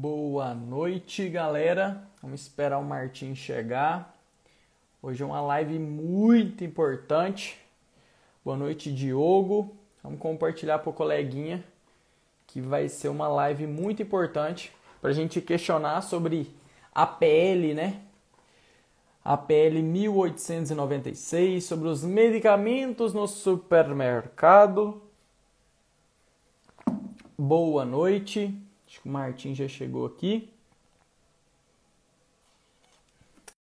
Boa noite, galera. Vamos esperar o Martim chegar. Hoje é uma live muito importante. Boa noite, Diogo. Vamos compartilhar para o coleguinha que vai ser uma live muito importante para a gente questionar sobre a PL, né? A PL 1896 sobre os medicamentos no supermercado. Boa noite. Acho que o Martim já chegou aqui.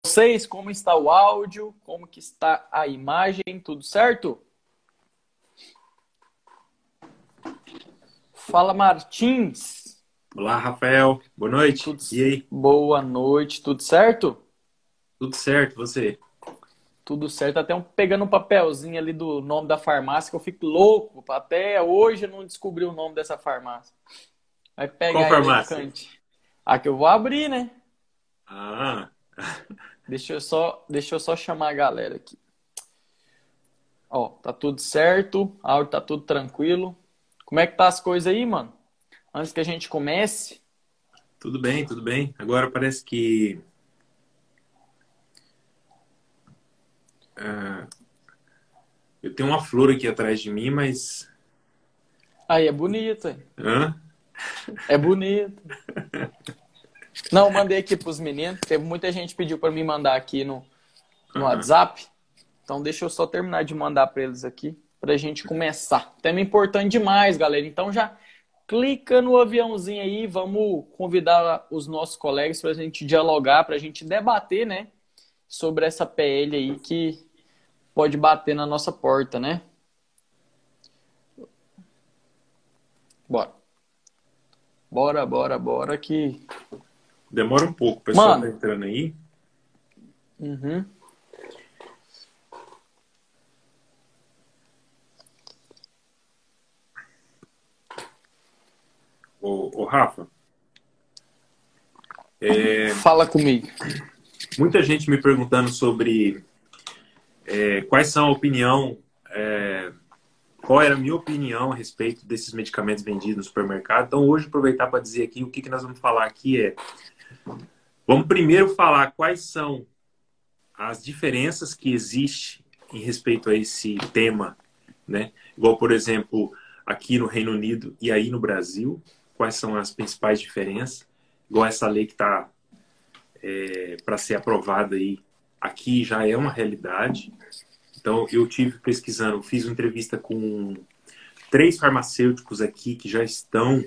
Vocês, como está o áudio? Como que está a imagem? Tudo certo? Fala, Martins. Olá, Rafael. Boa noite. Tudo... E aí? Boa noite. Tudo certo? Tudo certo. Você? Tudo certo. Até um, pegando um papelzinho ali do nome da farmácia que eu fico louco. Até hoje eu não descobri o nome dessa farmácia. Vai pegar Qual farmácia? A que eu vou abrir, né? Ah. deixa eu só, deixa eu só chamar a galera aqui. Ó, tá tudo certo, áudio tá tudo tranquilo. Como é que tá as coisas aí, mano? Antes que a gente comece. Tudo bem, tudo bem. Agora parece que uh, eu tenho uma flor aqui atrás de mim, mas aí é bonita. Hã? É bonito. Não, mandei aqui pros meninos. Teve muita gente pediu para me mandar aqui no, no uhum. WhatsApp. Então deixa eu só terminar de mandar para eles aqui pra gente começar. Tema importante demais, galera. Então já clica no aviãozinho aí, vamos convidar os nossos colegas para a gente dialogar, para a gente debater, né, sobre essa PL aí que pode bater na nossa porta, né? Bora. Bora, bora, bora que. Demora um pouco, o pessoal Mano. tá entrando aí. Uhum. Ô, ô Rafa. É... Fala comigo. Muita gente me perguntando sobre é, quais são a opinião é, qual era a minha opinião a respeito desses medicamentos vendidos no supermercado. Então, hoje, aproveitar para dizer aqui o que, que nós vamos falar aqui é. Vamos primeiro falar quais são as diferenças que existem em respeito a esse tema, né? Igual, por exemplo, aqui no Reino Unido e aí no Brasil, quais são as principais diferenças? Igual essa lei que está é, para ser aprovada aí, aqui já é uma realidade, então, eu tive pesquisando, fiz uma entrevista com três farmacêuticos aqui que já estão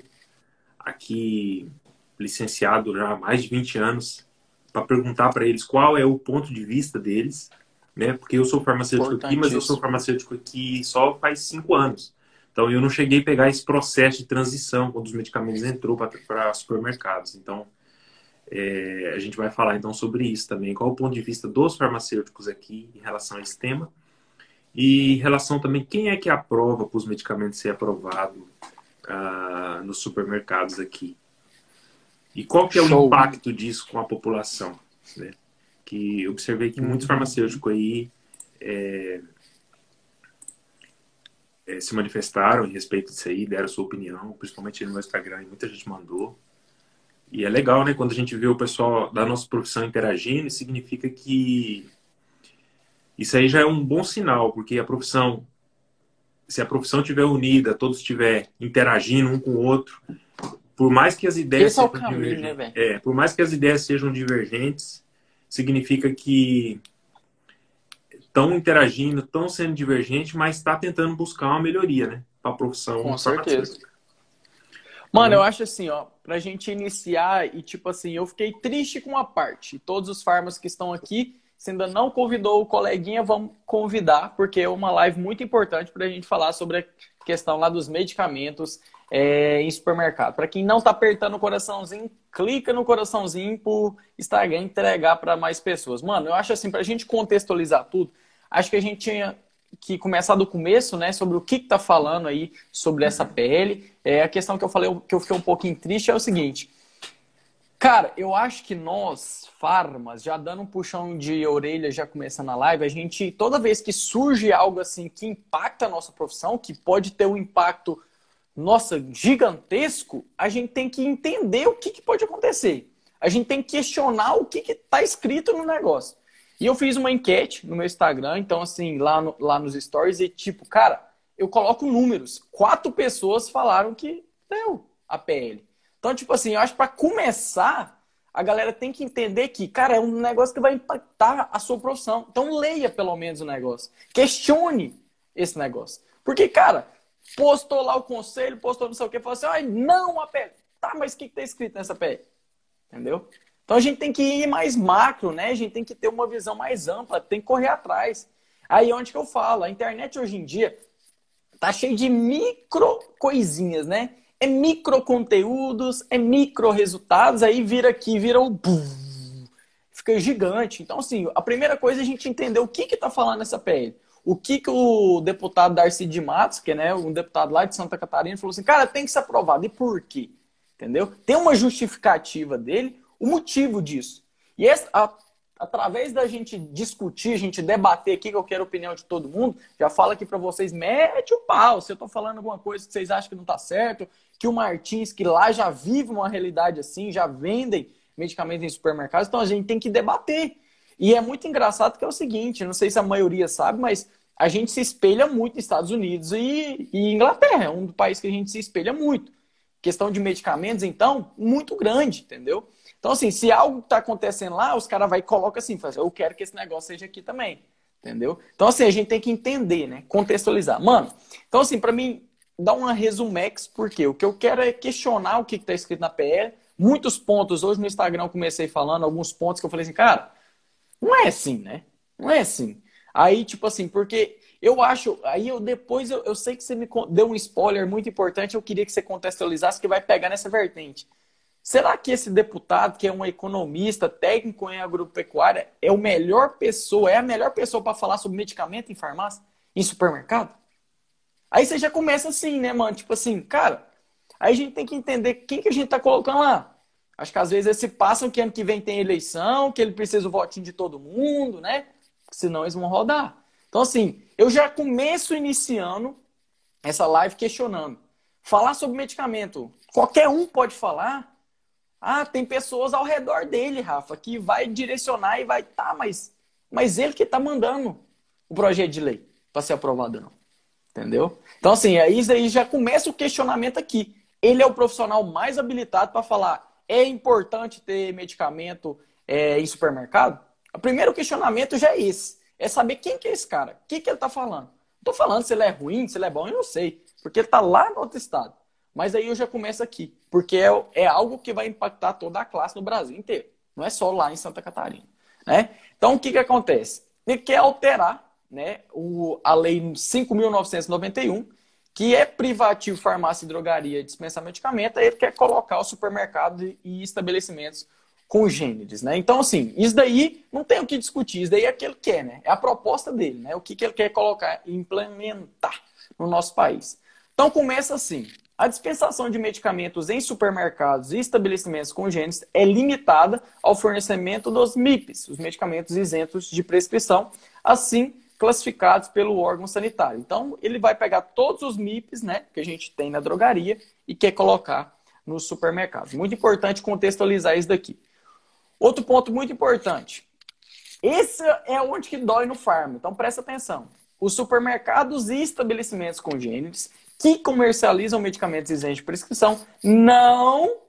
aqui licenciados já há mais de 20 anos, para perguntar para eles qual é o ponto de vista deles, né? Porque eu sou farmacêutico aqui, mas eu sou farmacêutico aqui só faz cinco anos. Então, eu não cheguei a pegar esse processo de transição quando os medicamentos entrou para supermercados. Então, é, a gente vai falar então sobre isso também. Qual é o ponto de vista dos farmacêuticos aqui em relação a esse tema? E em relação também, quem é que aprova para os medicamentos ser aprovado uh, nos supermercados aqui? E qual que é o Show. impacto disso com a população? Né? Que eu observei que muitos uhum. farmacêuticos aí é, é, se manifestaram em respeito disso aí, deram sua opinião, principalmente no meu Instagram, e muita gente mandou. E é legal, né, quando a gente vê o pessoal da nossa profissão interagindo, significa que isso aí já é um bom sinal, porque a profissão, se a profissão estiver unida, todos estiver interagindo um com o outro, por mais que as ideias Esse é sejam caminho, né, é, por mais que as ideias sejam divergentes, significa que estão interagindo, estão sendo divergentes, mas está tentando buscar uma melhoria, né, para a profissão. Com certeza. Mano, eu acho assim, ó, pra gente iniciar e tipo assim, eu fiquei triste com a parte. Todos os farmas que estão aqui se ainda não convidou o coleguinha, vamos convidar, porque é uma live muito importante para a gente falar sobre a questão lá dos medicamentos é, em supermercado. Para quem não está apertando o coraçãozinho, clica no coraçãozinho para Instagram entregar para mais pessoas. Mano, eu acho assim, para a gente contextualizar tudo, acho que a gente tinha que começar do começo, né, sobre o que está falando aí sobre essa pele. É, a questão que eu falei, que eu fiquei um pouquinho triste é o seguinte. Cara, eu acho que nós, farmas, já dando um puxão de orelha, já começando a live, a gente, toda vez que surge algo assim que impacta a nossa profissão, que pode ter um impacto nossa, gigantesco, a gente tem que entender o que, que pode acontecer. A gente tem que questionar o que está escrito no negócio. E eu fiz uma enquete no meu Instagram, então, assim, lá, no, lá nos stories, e tipo, cara, eu coloco números. Quatro pessoas falaram que deu a PL. Então, tipo assim, eu acho que para começar, a galera tem que entender que, cara, é um negócio que vai impactar a sua profissão. Então, leia pelo menos o negócio. Questione esse negócio. Porque, cara, postou lá o conselho, postou não sei o que, falou assim, ai, não a PL. Tá, mas o que está escrito nessa PL? Entendeu? Então a gente tem que ir mais macro, né? A gente tem que ter uma visão mais ampla, tem que correr atrás. Aí onde que eu falo? A internet hoje em dia tá cheio de micro coisinhas, né? É micro conteúdos, é micro resultados, aí vira aqui, vira o fica gigante. Então assim, a primeira coisa é a gente entender o que que tá falando essa PL o que, que o deputado Darcy de Matos, que é né, um deputado lá de Santa Catarina, falou assim, cara, tem que ser aprovado. E por quê? Entendeu? Tem uma justificativa dele, o motivo disso. E essa, a, através da gente discutir, a gente debater aqui, que eu quero a opinião de todo mundo, já fala aqui para vocês, mete o pau. Se eu tô falando alguma coisa que vocês acham que não tá certo, que o Martins, que lá já vive uma realidade assim, já vendem medicamentos em supermercados, então a gente tem que debater. E é muito engraçado que é o seguinte, não sei se a maioria sabe, mas a gente se espelha muito nos Estados Unidos e, e Inglaterra, é um dos países que a gente se espelha muito. Questão de medicamentos, então, muito grande, entendeu? Então, assim, se algo está acontecendo lá, os caras vai e colocam assim, faz, eu quero que esse negócio seja aqui também, entendeu? Então, assim, a gente tem que entender, né? Contextualizar. Mano, então, assim, para mim, dar uma resumex, porque o que eu quero é questionar o que está escrito na PL. Muitos pontos, hoje no Instagram eu comecei falando alguns pontos que eu falei assim, cara, não é assim, né? Não é assim. Aí, tipo assim, porque eu acho. Aí eu depois eu, eu sei que você me deu um spoiler muito importante, eu queria que você contextualizasse que vai pegar nessa vertente. Será que esse deputado, que é um economista, técnico em agropecuária, é o melhor pessoa, é a melhor pessoa para falar sobre medicamento em farmácia, em supermercado? Aí você já começa assim, né, mano? Tipo assim, cara, aí a gente tem que entender quem que a gente tá colocando lá. Acho que às vezes eles se passam que ano que vem tem eleição, que ele precisa do votinho de todo mundo, né? Senão eles vão rodar. Então, assim, eu já começo iniciando essa live questionando. Falar sobre medicamento. Qualquer um pode falar. Ah, tem pessoas ao redor dele, Rafa, que vai direcionar e vai. Tá, mas, mas ele que tá mandando o projeto de lei para ser aprovado, não. Entendeu? Então, assim, aí, aí já começa o questionamento aqui. Ele é o profissional mais habilitado para falar é importante ter medicamento é, em supermercado? O primeiro questionamento já é esse. É saber quem que é esse cara. O que, que ele está falando. Não estou falando se ele é ruim, se ele é bom, eu não sei. Porque ele está lá no outro estado. Mas aí eu já começo aqui. Porque é, é algo que vai impactar toda a classe no Brasil inteiro. Não é só lá em Santa Catarina. Né? Então, o que, que acontece? Ele quer alterar né, o, a Lei 5.991, que é privativo farmácia e drogaria dispensar medicamento, ele quer colocar o supermercado e estabelecimentos congêneres, né? Então, assim, isso daí não tem o que discutir, isso daí é o que ele quer, né? É a proposta dele, né? O que, que ele quer colocar implementar no nosso país. Então, começa assim. A dispensação de medicamentos em supermercados e estabelecimentos congêneres é limitada ao fornecimento dos MIPs, os medicamentos isentos de prescrição, assim classificados pelo órgão sanitário. Então, ele vai pegar todos os MIPs né, que a gente tem na drogaria e quer colocar no supermercado. Muito importante contextualizar isso daqui. Outro ponto muito importante. Esse é onde que dói no farm. Então, presta atenção. Os supermercados e estabelecimentos congêneres que comercializam medicamentos isentos de prescrição não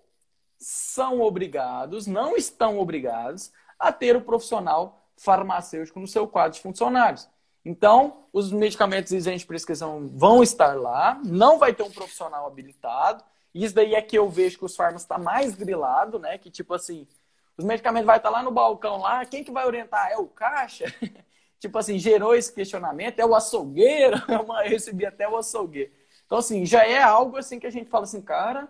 são obrigados, não estão obrigados a ter o profissional farmacêutico no seu quadro de funcionários. Então, os medicamentos isentos de prescrição vão estar lá, não vai ter um profissional habilitado. Isso daí é que eu vejo que os farmas está mais grilado, né? Que tipo assim, os medicamentos vai estar lá no balcão lá, quem que vai orientar? É o caixa? tipo assim, gerou esse questionamento, é o açougueiro? Eu recebi até o açougueiro. Então, assim, já é algo assim que a gente fala assim, cara,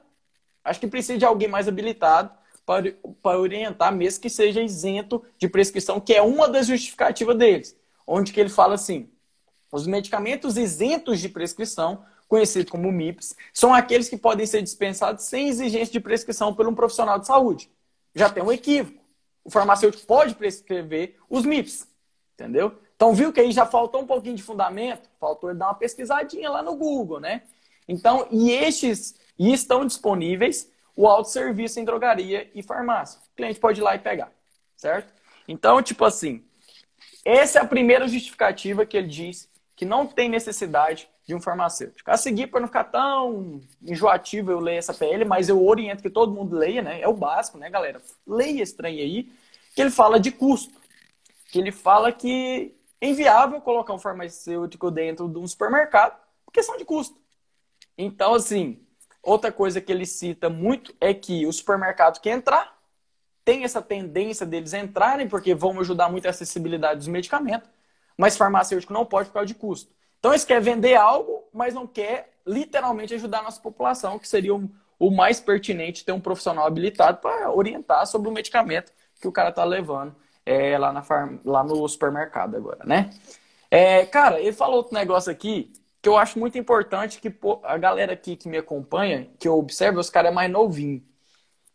acho que precisa de alguém mais habilitado para, para orientar, mesmo que seja isento de prescrição, que é uma das justificativas deles onde que ele fala assim: os medicamentos isentos de prescrição, conhecidos como MIPS, são aqueles que podem ser dispensados sem exigência de prescrição por um profissional de saúde. Já tem um equívoco. O farmacêutico pode prescrever os MIPS, entendeu? Então viu que aí já faltou um pouquinho de fundamento, faltou ele dar uma pesquisadinha lá no Google, né? Então, e estes e estão disponíveis o autosserviço em drogaria e farmácia. O cliente pode ir lá e pegar, certo? Então, tipo assim, essa é a primeira justificativa que ele diz que não tem necessidade de um farmacêutico. A seguir, para não ficar tão enjoativo eu ler essa PL, mas eu oriento que todo mundo leia, né? É o básico, né, galera? Leia esse aí, que ele fala de custo. Que ele fala que inviável colocar um farmacêutico dentro de um supermercado por questão de custo. Então, assim, outra coisa que ele cita muito é que o supermercado que entrar tem essa tendência deles entrarem porque vão ajudar muito a acessibilidade dos medicamentos, mas farmacêutico não pode por causa de custo. Então, eles querem vender algo, mas não quer literalmente ajudar a nossa população, que seria o, o mais pertinente ter um profissional habilitado para orientar sobre o medicamento que o cara está levando é, lá, na farm... lá no supermercado agora, né? É, cara, ele falou outro negócio aqui que eu acho muito importante que pô, a galera aqui que me acompanha, que eu observo, os caras é mais novinho.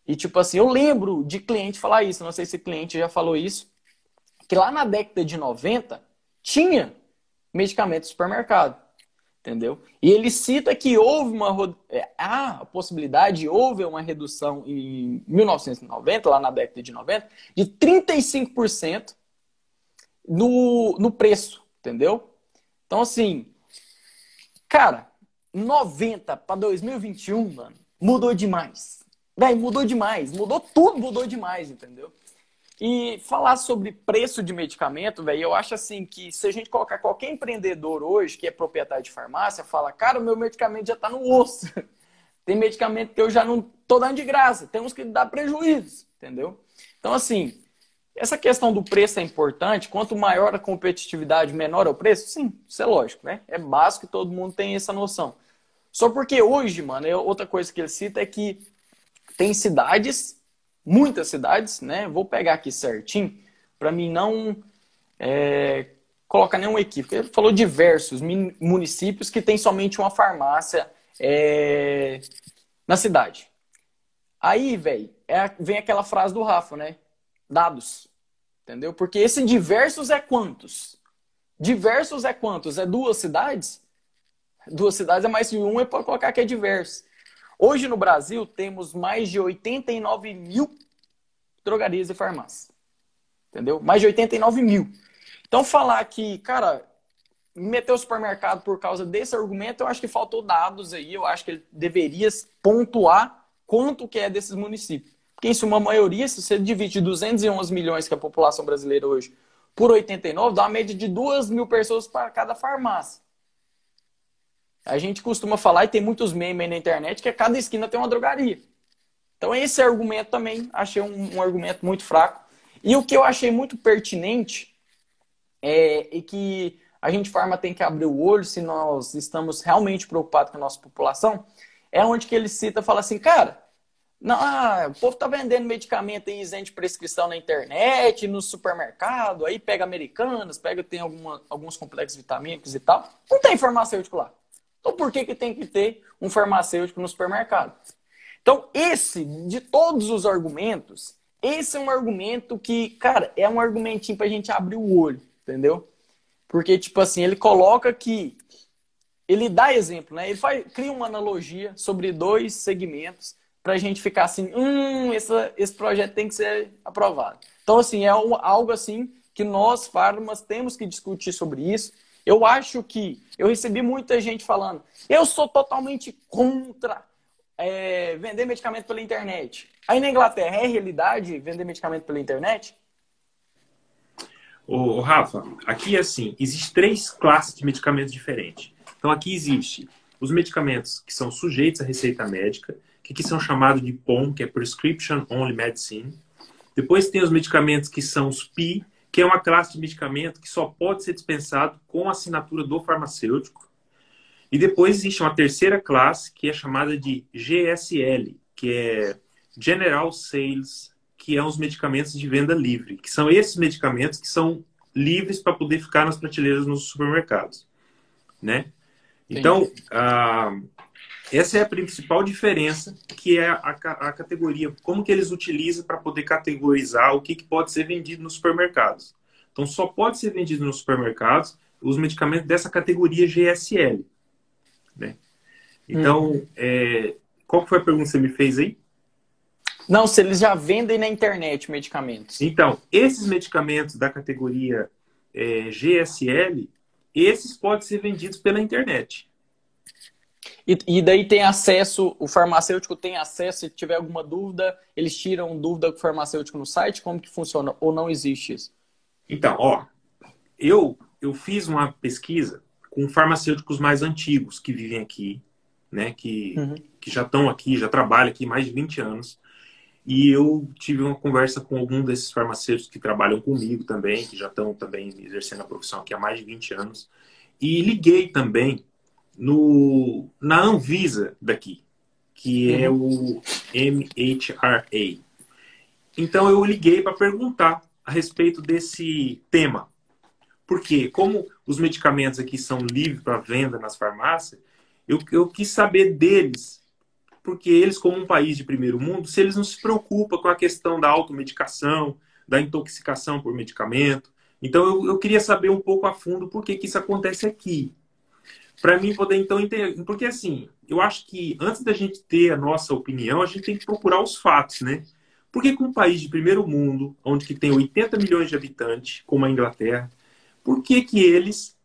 E tipo assim, eu lembro de cliente falar isso, não sei se cliente já falou isso, que lá na década de 90 tinha medicamento no supermercado. Entendeu? E ele cita que houve uma é, a possibilidade, houve uma redução em 1990, lá na década de 90, de 35% no, no preço, entendeu? Então, assim, cara, 90 para 2021, mano, mudou demais. Daí mudou demais, mudou tudo, mudou demais, entendeu? E falar sobre preço de medicamento, velho, eu acho assim que se a gente colocar qualquer empreendedor hoje que é proprietário de farmácia, fala, cara, o meu medicamento já tá no osso. Tem medicamento que eu já não tô dando de graça, tem uns que dá prejuízo, entendeu? Então, assim, essa questão do preço é importante. Quanto maior a competitividade, menor é o preço? Sim, isso é lógico, né? É básico que todo mundo tem essa noção. Só porque hoje, mano, outra coisa que ele cita é que tem cidades muitas cidades, né? Vou pegar aqui certinho para mim não é, colocar nenhum equívoco. Ele falou diversos municípios que tem somente uma farmácia é, na cidade. Aí, velho, é, vem aquela frase do Rafa, né? Dados. Entendeu? Porque esse diversos é quantos? Diversos é quantos? É duas cidades? Duas cidades é mais de um, é para colocar que é diverso. Hoje no Brasil temos mais de 89 mil drogarias e farmácias. Entendeu? Mais de 89 mil. Então falar que, cara, meteu o supermercado por causa desse argumento, eu acho que faltou dados aí, eu acho que ele deveria pontuar quanto que é desses municípios. Porque em suma maioria, se você divide 211 milhões que é a população brasileira hoje por 89, dá uma média de 2 mil pessoas para cada farmácia. A gente costuma falar, e tem muitos memes aí na internet, que cada esquina tem uma drogaria. Então, esse argumento também achei um, um argumento muito fraco. E o que eu achei muito pertinente é, é, que a gente, farma, tem que abrir o olho se nós estamos realmente preocupados com a nossa população. É onde que ele cita, fala assim, cara, não, ah, o povo tá vendendo medicamento aí isento de prescrição na internet, no supermercado, aí pega americanas, pega, tem alguma, alguns complexos vitamínicos e tal. Não tem farmacêutico lá. Então, por que, que tem que ter um farmacêutico no supermercado? Então, esse, de todos os argumentos, esse é um argumento que, cara, é um argumentinho pra gente abrir o olho, entendeu? Porque, tipo assim, ele coloca que. Ele dá exemplo, né? Ele faz, cria uma analogia sobre dois segmentos pra gente ficar assim, hum, esse projeto tem que ser aprovado. Então, assim, é algo assim que nós, farmas, temos que discutir sobre isso eu acho que eu recebi muita gente falando, eu sou totalmente contra é, vender medicamento pela internet. Aí na Inglaterra é realidade vender medicamento pela internet? Ô, Rafa, aqui é assim, existem três classes de medicamentos diferentes. Então aqui existe os medicamentos que são sujeitos à receita médica, que aqui são chamados de POM, que é Prescription Only Medicine. Depois tem os medicamentos que são os PI, que é uma classe de medicamento que só pode ser dispensado com assinatura do farmacêutico. E depois existe uma terceira classe que é chamada de GSL, que é General Sales, que é os medicamentos de venda livre, que são esses medicamentos que são livres para poder ficar nas prateleiras nos supermercados, né? Então, essa é a principal diferença, que é a, a categoria, como que eles utilizam para poder categorizar o que, que pode ser vendido nos supermercados. Então, só pode ser vendido nos supermercados os medicamentos dessa categoria GSL. Né? Então, hum. é, qual foi a pergunta que você me fez aí? Não, se eles já vendem na internet medicamentos. Então, esses medicamentos da categoria é, GSL, esses podem ser vendidos pela internet. E, e, daí tem acesso, o farmacêutico tem acesso, se tiver alguma dúvida, eles tiram dúvida com o farmacêutico no site, como que funciona? Ou não existe isso? Então, ó, eu, eu fiz uma pesquisa com farmacêuticos mais antigos que vivem aqui, né, que, uhum. que já estão aqui, já trabalham aqui mais de 20 anos. E eu tive uma conversa com algum desses farmacêuticos que trabalham comigo também, que já estão também exercendo a profissão aqui há mais de 20 anos. E liguei também no, na Anvisa daqui, que é o MHRA. Então eu liguei para perguntar a respeito desse tema. Porque, como os medicamentos aqui são livres para venda nas farmácias, eu, eu quis saber deles porque eles, como um país de primeiro mundo, se eles não se preocupam com a questão da automedicação, da intoxicação por medicamento. Então, eu, eu queria saber um pouco a fundo por que, que isso acontece aqui. Para mim poder, então, entender. Porque, assim, eu acho que antes da gente ter a nossa opinião, a gente tem que procurar os fatos, né? Porque com um país de primeiro mundo, onde que tem 80 milhões de habitantes, como a Inglaterra, por que que eles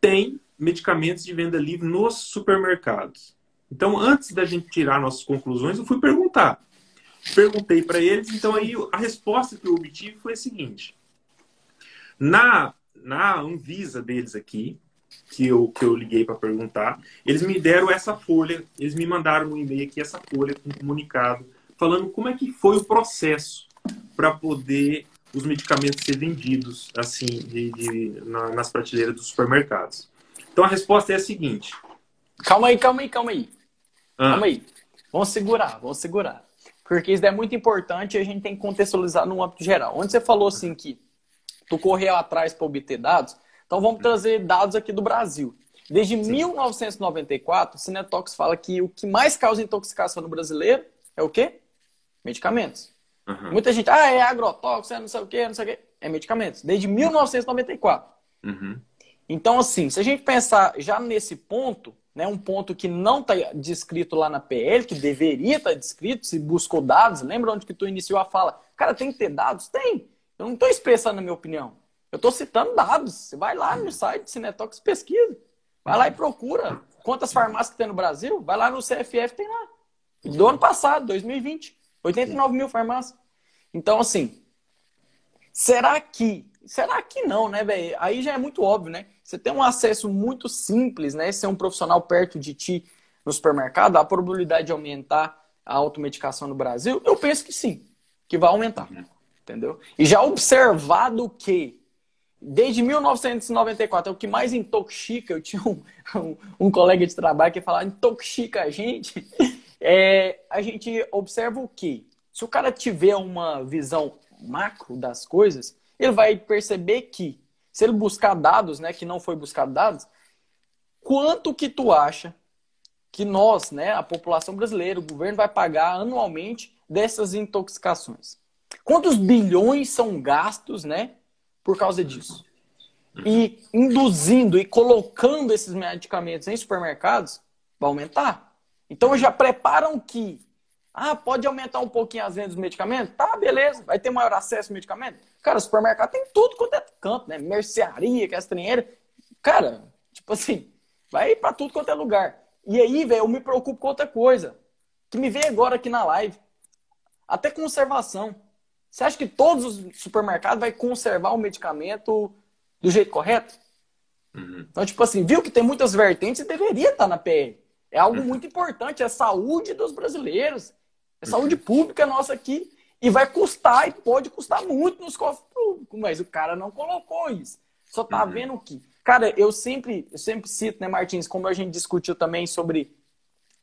têm medicamentos de venda livre nos supermercados? Então, antes da gente tirar nossas conclusões, eu fui perguntar. Perguntei para eles, então aí a resposta que eu obtive foi a seguinte: na, na Anvisa deles aqui, que eu, que eu liguei para perguntar, eles me deram essa folha, eles me mandaram um e-mail aqui, essa folha com um comunicado, falando como é que foi o processo para poder os medicamentos ser vendidos assim de, de, na, nas prateleiras dos supermercados. Então a resposta é a seguinte: Calma aí, calma aí, calma aí. Ah. Calma aí. Vamos segurar, vamos segurar. Porque isso é muito importante e a gente tem que contextualizar no âmbito geral. Onde você falou assim que tu correu atrás para obter dados, então vamos trazer dados aqui do Brasil. Desde Sim. 1994, o Cinetox fala que o que mais causa intoxicação no brasileiro é o quê? Medicamentos. Uhum. Muita gente, ah, é agrotóxico, é não sei o quê, não sei o quê. É medicamentos. Desde 1994. Uhum. Então, assim, se a gente pensar já nesse ponto, né, um ponto que não está descrito lá na PL, que deveria estar tá descrito, se buscou dados, lembra onde que tu iniciou a fala? Cara, tem que ter dados? Tem. Eu não estou expressando a minha opinião. Eu estou citando dados. Você vai lá no site Cinetox pesquisa. Vai lá e procura quantas farmácias que tem no Brasil. Vai lá no CFF, tem lá. Do ano passado, 2020. 89 mil farmácias. Então, assim, será que. Será que não, né, velho? Aí já é muito óbvio, né? Você tem um acesso muito simples, né? Ser um profissional perto de ti no supermercado, a probabilidade de aumentar a automedicação no Brasil, eu penso que sim, que vai aumentar. Entendeu? E já observado que desde 1994 é o que mais intoxica, eu tinha um, um, um colega de trabalho que falava intoxica a gente, é, a gente observa o que? Se o cara tiver uma visão macro das coisas, ele vai perceber que se ele buscar dados, né, que não foi buscado dados, quanto que tu acha que nós, né, a população brasileira, o governo vai pagar anualmente dessas intoxicações? Quantos bilhões são gastos, né, por causa disso? E induzindo e colocando esses medicamentos em supermercados, vai aumentar. Então já preparam que ah, pode aumentar um pouquinho as vendas dos medicamentos? Tá, beleza. Vai ter maior acesso ao medicamento? Cara, supermercado tem tudo quanto é canto, né? Mercearia, castrinheira. Cara, tipo assim, vai para tudo quanto é lugar. E aí, velho, eu me preocupo com outra coisa. Que me veio agora aqui na live. Até conservação. Você acha que todos os supermercados vai conservar o medicamento do jeito correto? Uhum. Então, tipo assim, viu que tem muitas vertentes e deveria estar na PL. É algo uhum. muito importante, é a saúde dos brasileiros. É saúde pública nossa aqui. E vai custar, e pode custar muito nos cofres públicos, mas o cara não colocou isso. Só tá uhum. vendo que. Cara, eu sempre, eu sempre cito, né, Martins, como a gente discutiu também sobre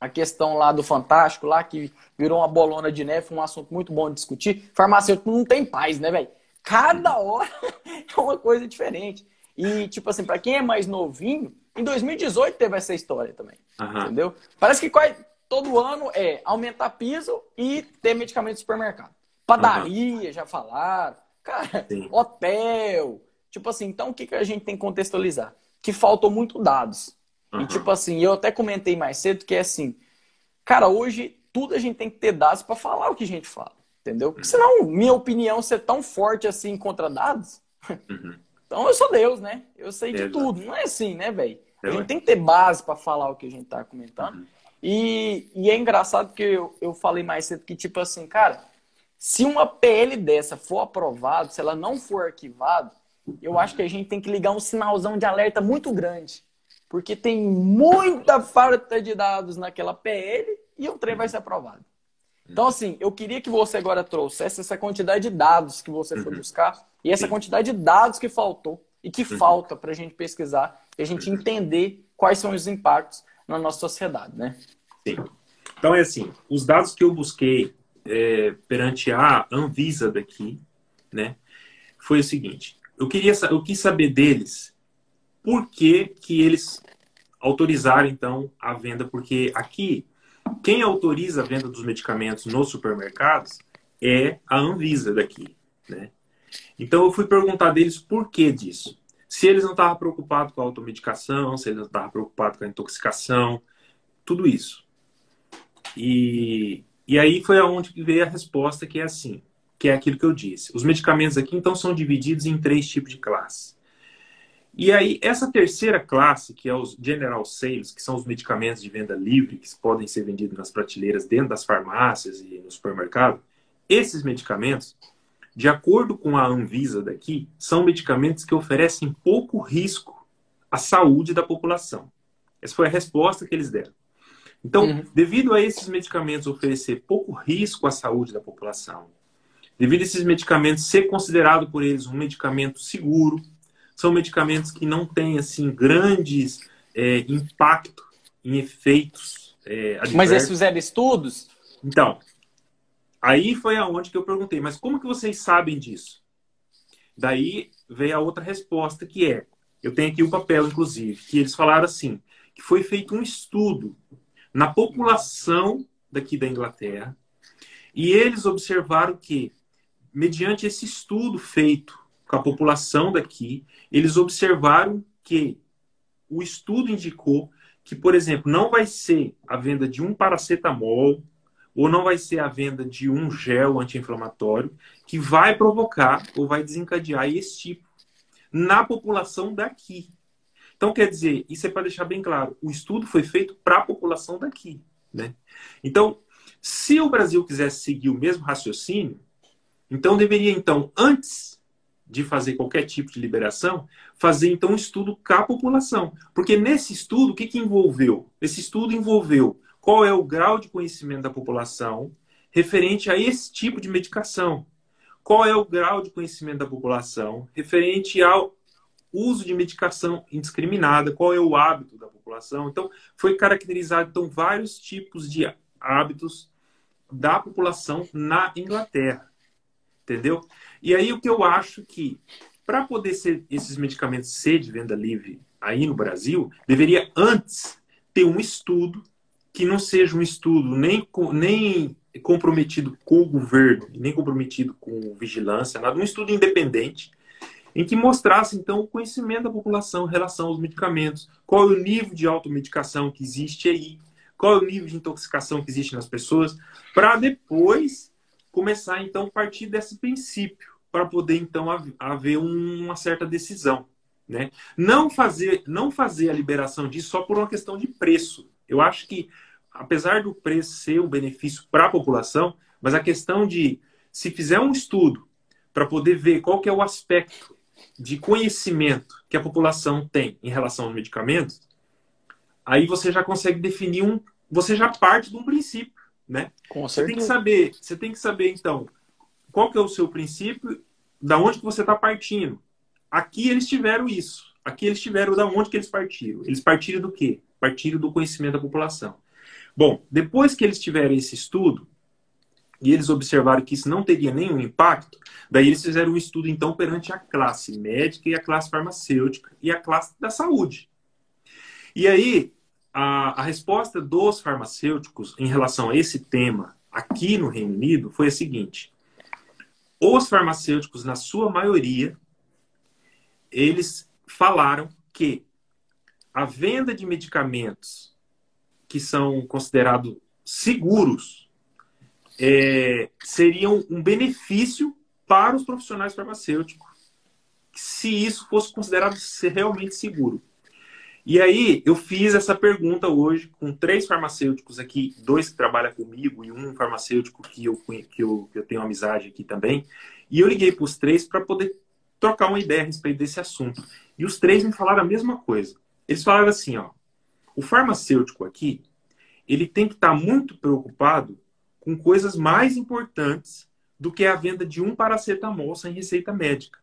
a questão lá do Fantástico, lá que virou uma bolona de neve, um assunto muito bom de discutir. Farmacêutico não tem paz, né, velho? Cada uhum. hora é uma coisa diferente. E, tipo assim, para quem é mais novinho, em 2018 teve essa história também. Uhum. Entendeu? Parece que quase todo ano é aumentar piso e ter medicamento de supermercado. Padaria, uhum. já falaram. Cara, Sim. hotel. Tipo assim, então o que, que a gente tem que contextualizar? Que faltam muito dados. Uhum. E tipo assim, eu até comentei mais cedo que é assim, cara, hoje tudo a gente tem que ter dados para falar o que a gente fala, entendeu? Porque senão minha opinião ser tão forte assim contra dados, uhum. então eu sou Deus, né? Eu sei de tudo, não é assim, né, velho? A gente tem que ter base para falar o que a gente tá comentando. Uhum. E, e, é engraçado que eu, eu falei mais cedo que, tipo assim, cara, se uma PL dessa for aprovada, se ela não for arquivada, eu acho que a gente tem que ligar um sinalzão de alerta muito grande. Porque tem muita falta de dados naquela PL e o trem vai ser aprovado. Então, assim, eu queria que você agora trouxesse essa quantidade de dados que você foi uhum. buscar e essa quantidade de dados que faltou e que uhum. falta para a gente pesquisar e a gente entender quais são os impactos na nossa sociedade, né? Sim. Então, é assim, os dados que eu busquei é, perante a Anvisa daqui, né, foi o seguinte. Eu queria, eu quis saber deles por que, que eles autorizaram então a venda, porque aqui quem autoriza a venda dos medicamentos nos supermercados é a Anvisa daqui, né? Então eu fui perguntar deles por que disso. Se eles não estavam preocupados com a automedicação, se eles não estavam preocupados com a intoxicação, tudo isso. E, e aí foi aonde veio a resposta que é assim que é aquilo que eu disse. Os medicamentos aqui, então, são divididos em três tipos de classe. E aí, essa terceira classe, que é os General Sales, que são os medicamentos de venda livre, que podem ser vendidos nas prateleiras dentro das farmácias e no supermercado, esses medicamentos, de acordo com a Anvisa daqui, são medicamentos que oferecem pouco risco à saúde da população. Essa foi a resposta que eles deram. Então, uhum. devido a esses medicamentos oferecer pouco risco à saúde da população, devido a esses medicamentos ser considerado por eles um medicamento seguro, são medicamentos que não têm assim grandes é, impacto em efeitos é. Mas eles fizeram estudos? Então, aí foi aonde que eu perguntei, mas como que vocês sabem disso? Daí veio a outra resposta que é, eu tenho aqui o papel inclusive, que eles falaram assim, que foi feito um estudo na população daqui da Inglaterra e eles observaram que mediante esse estudo feito com a população daqui, eles observaram que o estudo indicou que, por exemplo, não vai ser a venda de um paracetamol ou não vai ser a venda de um gel anti-inflamatório que vai provocar ou vai desencadear esse tipo na população daqui. Então, quer dizer, isso é para deixar bem claro, o estudo foi feito para a população daqui. Né? Então, se o Brasil quisesse seguir o mesmo raciocínio, então deveria, então, antes de fazer qualquer tipo de liberação, fazer então um estudo com a população. Porque nesse estudo, o que, que envolveu? Esse estudo envolveu qual é o grau de conhecimento da população referente a esse tipo de medicação. Qual é o grau de conhecimento da população referente ao uso de medicação indiscriminada, qual é o hábito da população. Então, foi caracterizado então vários tipos de hábitos da população na Inglaterra. Entendeu? E aí o que eu acho que para poder ser esses medicamentos ser de venda livre aí no Brasil, deveria antes ter um estudo que não seja um estudo nem, nem comprometido com o governo, nem comprometido com vigilância, nada, um estudo independente, em que mostrasse então o conhecimento da população em relação aos medicamentos, qual é o nível de automedicação que existe aí, qual é o nível de intoxicação que existe nas pessoas, para depois começar então a partir desse princípio para poder então haver uma certa decisão, né? Não fazer não fazer a liberação disso só por uma questão de preço. Eu acho que apesar do preço ser um benefício para a população, mas a questão de se fizer um estudo para poder ver qual que é o aspecto de conhecimento que a população tem em relação aos medicamentos, aí você já consegue definir um, você já parte de um princípio né? Com você tem que saber, você tem que saber então qual que é o seu princípio, da onde que você está partindo. Aqui eles tiveram isso. Aqui eles tiveram da onde que eles partiram. Eles partiram do quê? Partiram do conhecimento da população. Bom, depois que eles tiveram esse estudo e eles observaram que isso não teria nenhum impacto, daí eles fizeram um estudo então perante a classe médica e a classe farmacêutica e a classe da saúde. E aí a, a resposta dos farmacêuticos em relação a esse tema aqui no Reino Unido foi a seguinte: os farmacêuticos, na sua maioria, eles falaram que a venda de medicamentos que são considerados seguros é, seriam um benefício para os profissionais farmacêuticos se isso fosse considerado realmente seguro. E aí eu fiz essa pergunta hoje com três farmacêuticos aqui, dois que trabalham comigo e um farmacêutico que eu, que eu, que eu tenho amizade aqui também. E eu liguei para os três para poder trocar uma ideia a respeito desse assunto. E os três me falaram a mesma coisa. Eles falaram assim, ó, o farmacêutico aqui, ele tem que estar tá muito preocupado com coisas mais importantes do que a venda de um paracetamol sem receita médica.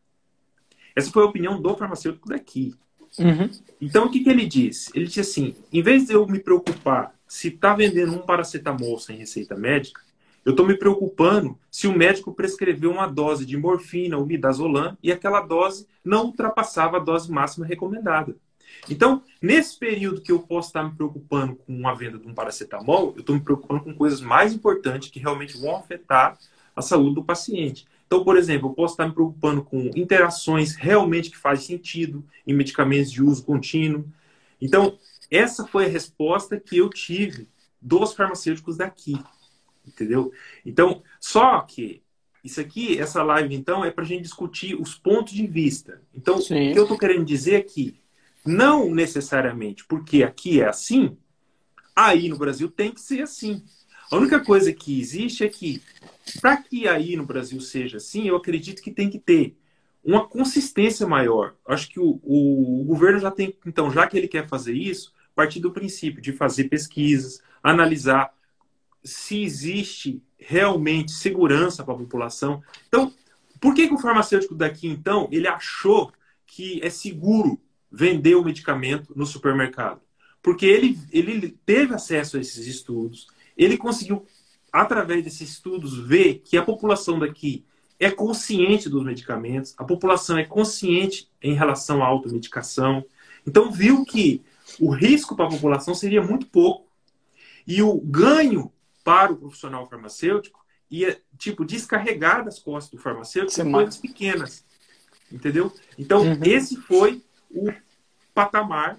Essa foi a opinião do farmacêutico daqui. Uhum. Então, o que, que ele disse? Ele disse assim: em vez de eu me preocupar se está vendendo um paracetamol sem receita médica, eu estou me preocupando se o médico prescreveu uma dose de morfina ou midazolam e aquela dose não ultrapassava a dose máxima recomendada. Então, nesse período que eu posso estar me preocupando com a venda de um paracetamol, eu estou me preocupando com coisas mais importantes que realmente vão afetar a saúde do paciente. Então, por exemplo, eu posso estar me preocupando com interações realmente que fazem sentido em medicamentos de uso contínuo. Então, essa foi a resposta que eu tive dos farmacêuticos daqui. Entendeu? Então, só que isso aqui, essa live, então, é para a gente discutir os pontos de vista. Então, Sim. o que eu estou querendo dizer é que, não necessariamente porque aqui é assim, aí no Brasil tem que ser assim. A única coisa que existe é que para que aí no Brasil seja assim, eu acredito que tem que ter uma consistência maior. Acho que o, o, o, governo já tem, então, já que ele quer fazer isso, partir do princípio de fazer pesquisas, analisar se existe realmente segurança para a população. Então, por que, que o farmacêutico daqui, então, ele achou que é seguro vender o medicamento no supermercado? Porque ele, ele teve acesso a esses estudos, ele conseguiu através desses estudos, vê que a população daqui é consciente dos medicamentos, a população é consciente em relação à automedicação. Então, viu que o risco para a população seria muito pouco. E o ganho para o profissional farmacêutico ia, tipo, descarregar das costas do farmacêutico em coisas pequenas. Entendeu? Então, uhum. esse foi o patamar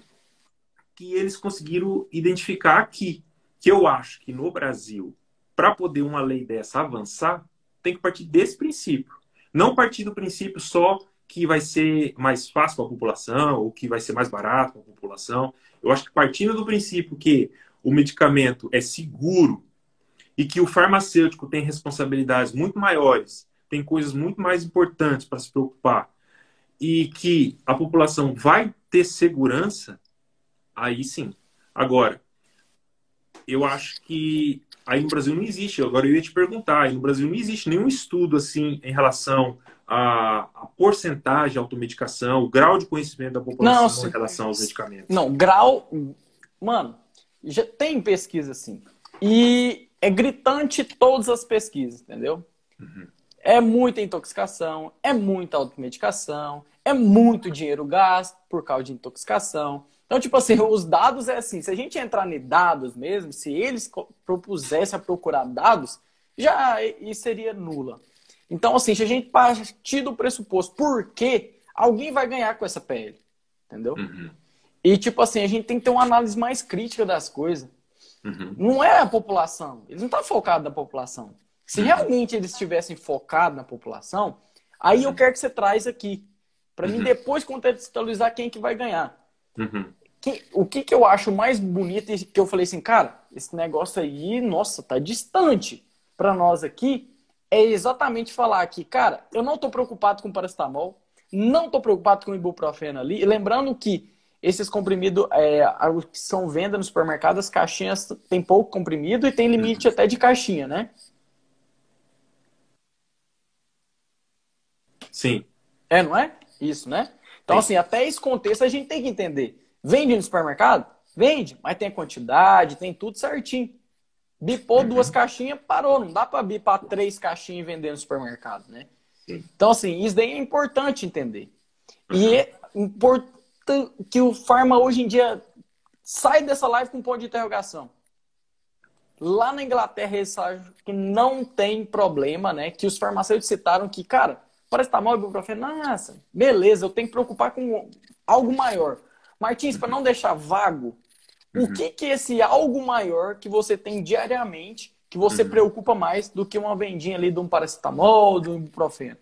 que eles conseguiram identificar aqui. Que eu acho que no Brasil para poder uma lei dessa avançar, tem que partir desse princípio. Não partir do princípio só que vai ser mais fácil para a população ou que vai ser mais barato para a população. Eu acho que partindo do princípio que o medicamento é seguro e que o farmacêutico tem responsabilidades muito maiores, tem coisas muito mais importantes para se preocupar e que a população vai ter segurança, aí sim. Agora, eu acho que aí no Brasil não existe. Agora eu ia te perguntar, aí no Brasil não existe nenhum estudo assim em relação à, à porcentagem de automedicação, o grau de conhecimento da população não, em relação aos medicamentos. Não, grau. Mano, já tem pesquisa assim. E é gritante todas as pesquisas, entendeu? Uhum. É muita intoxicação, é muita automedicação, é muito dinheiro gasto por causa de intoxicação. Então, tipo assim, os dados é assim, se a gente entrar em dados mesmo, se eles propusessem a procurar dados, já isso seria nula. Então, assim, se a gente partir do pressuposto, por que alguém vai ganhar com essa PL? Entendeu? Uhum. E, tipo assim, a gente tem que ter uma análise mais crítica das coisas. Uhum. Não é a população. Eles não estão focados na população. Se uhum. realmente eles estivessem focados na população, aí eu uhum. quero que você traz aqui. Para mim, uhum. depois contextualizar quem que vai ganhar. Uhum que, o que, que eu acho mais bonito e que eu falei assim, cara, esse negócio aí, nossa, tá distante para nós aqui, é exatamente falar que, cara, eu não tô preocupado com paracetamol, não tô preocupado com ibuprofeno ali, e lembrando que esses comprimidos é, que são venda no supermercado, as caixinhas tem pouco comprimido e tem limite até de caixinha, né? Sim. É, não é? Isso, né? Então, Sim. assim, até esse contexto a gente tem que entender. Vende no supermercado? Vende, mas tem quantidade, tem tudo certinho. Bipou uhum. duas caixinhas, parou. Não dá para bipar três caixinhas e vender no supermercado, né? Sim. Então, assim, isso daí é importante entender. Uhum. E é importante que o Farma hoje em dia sai dessa live com um ponto de interrogação. Lá na Inglaterra, eles acham que não tem problema, né? Que os farmacêuticos citaram que, cara, parece que tá mal ibuprofeno. Nossa, beleza, eu tenho que preocupar com algo maior. Martins, para não deixar vago, uhum. o que, que é esse algo maior que você tem diariamente que você uhum. preocupa mais do que uma vendinha ali de um paracetamol, de um ibuprofeno?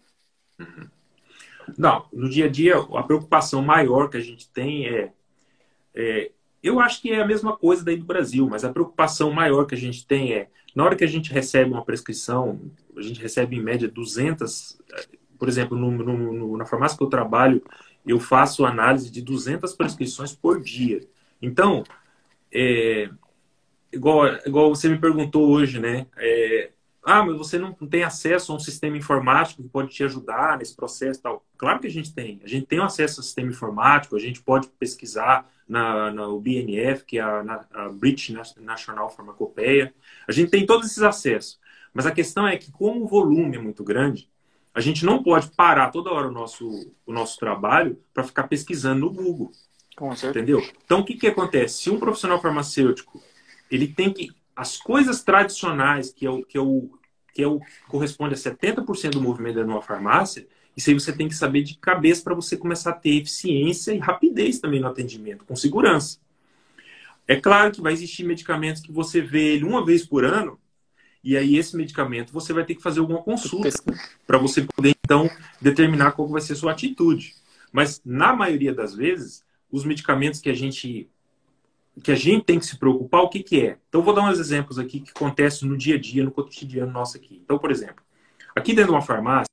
Uhum. Não, no dia a dia, a preocupação maior que a gente tem é, é, Eu acho que é a mesma coisa daí do Brasil, mas a preocupação maior que a gente tem é, na hora que a gente recebe uma prescrição, a gente recebe em média 200, por exemplo, no, no, no, na farmácia que eu trabalho, eu faço análise de 200 prescrições por dia. Então, é, igual, igual você me perguntou hoje, né? É, ah, mas você não tem acesso a um sistema informático que pode te ajudar nesse processo tal. Claro que a gente tem. A gente tem acesso ao sistema informático, a gente pode pesquisar na, na BNF, que é a, a British National Pharmacopeia. A gente tem todos esses acessos. Mas a questão é que, como o volume é muito grande, a gente não pode parar toda hora o nosso, o nosso trabalho para ficar pesquisando no Google. Com certeza. Entendeu? Então, o que, que acontece? Se um profissional farmacêutico ele tem que as coisas tradicionais, que é o que, é o, que, é o, corresponde a 70% do movimento da nova farmácia, isso aí você tem que saber de cabeça para você começar a ter eficiência e rapidez também no atendimento, com segurança. É claro que vai existir medicamentos que você vê ele uma vez por ano, e aí esse medicamento você vai ter que fazer alguma consulta para você poder então determinar qual vai ser a sua atitude. Mas na maioria das vezes, os medicamentos que a gente que a gente tem que se preocupar, o que, que é? Então, vou dar uns exemplos aqui que acontecem no dia a dia, no cotidiano nosso aqui. Então, por exemplo, aqui dentro de uma farmácia,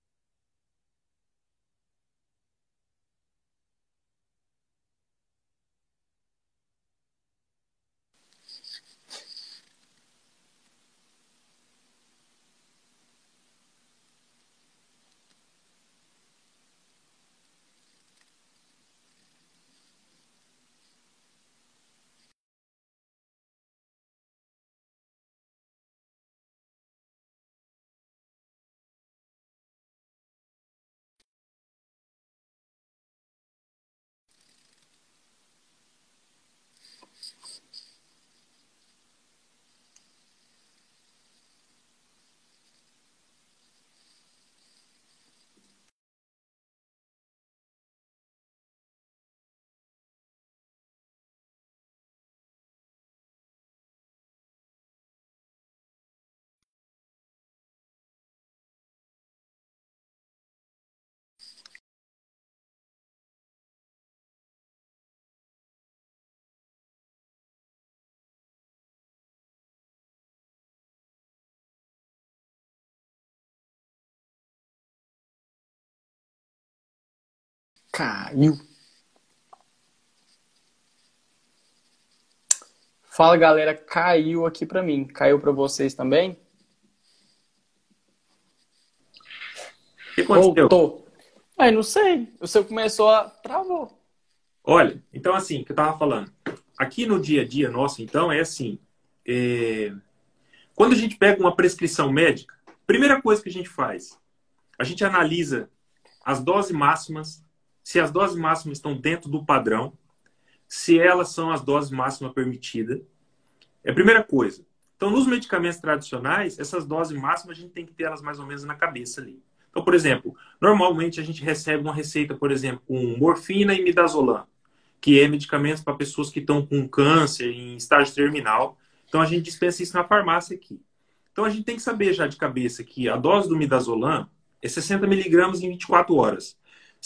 Caiu. Fala galera, caiu aqui para mim. Caiu para vocês também? O que aconteceu? Voltou. Aí não sei. O seu começou a travou. Olha, então assim, que eu tava falando. Aqui no dia a dia nosso, então, é assim. É... Quando a gente pega uma prescrição médica, primeira coisa que a gente faz, a gente analisa as doses máximas se as doses máximas estão dentro do padrão, se elas são as doses máximas permitidas. É a primeira coisa. Então, nos medicamentos tradicionais, essas doses máximas a gente tem que ter elas mais ou menos na cabeça ali. Então, por exemplo, normalmente a gente recebe uma receita, por exemplo, com morfina e midazolam, que é medicamentos para pessoas que estão com câncer em estágio terminal. Então, a gente dispensa isso na farmácia aqui. Então, a gente tem que saber já de cabeça que a dose do midazolam é 60 miligramas em 24 horas.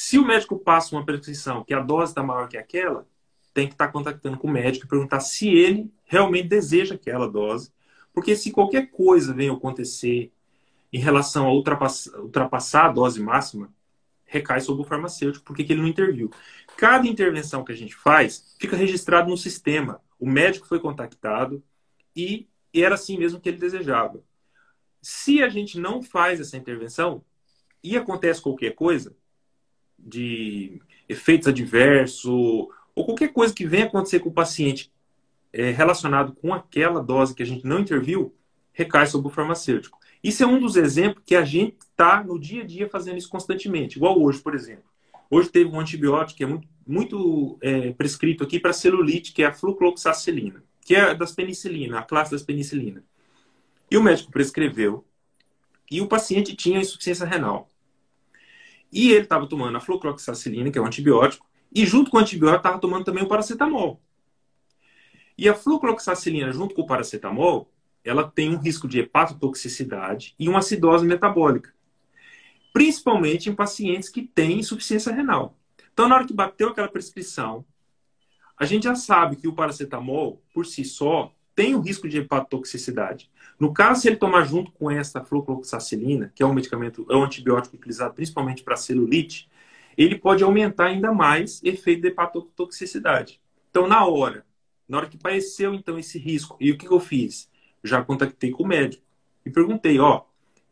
Se o médico passa uma prescrição que a dose está maior que aquela, tem que estar tá contactando com o médico e perguntar se ele realmente deseja aquela dose. Porque se qualquer coisa venha acontecer em relação a ultrapassar, ultrapassar a dose máxima, recai sobre o farmacêutico, porque ele não interviu. Cada intervenção que a gente faz fica registrado no sistema. O médico foi contactado e era assim mesmo que ele desejava. Se a gente não faz essa intervenção e acontece qualquer coisa, de efeitos adversos ou qualquer coisa que venha acontecer com o paciente é, relacionado com aquela dose que a gente não interviu, recai sobre o farmacêutico. Isso é um dos exemplos que a gente está no dia a dia fazendo isso constantemente. Igual hoje, por exemplo. Hoje teve um antibiótico que é muito, muito é, prescrito aqui para celulite, que é a flucloxacilina, que é das penicilina, a classe das penicilina. E o médico prescreveu e o paciente tinha insuficiência renal. E ele estava tomando a flucloxacilina, que é um antibiótico, E junto com o antibiótico, estava tomando também o paracetamol. E a flucloxacilina, junto com o paracetamol, ela tem um risco de hepatotoxicidade e uma acidose metabólica. Principalmente em pacientes que têm insuficiência renal. Então, na hora que bateu aquela prescrição, a gente já sabe que o paracetamol, por si só, tem o risco de hepatotoxicidade. No caso, se ele tomar junto com essa flucloxacilina, que é um medicamento, é um antibiótico utilizado principalmente para celulite, ele pode aumentar ainda mais efeito de hepatotoxicidade. Então, na hora, na hora que apareceu então esse risco, e o que eu fiz? Já contactei com o médico e perguntei, ó,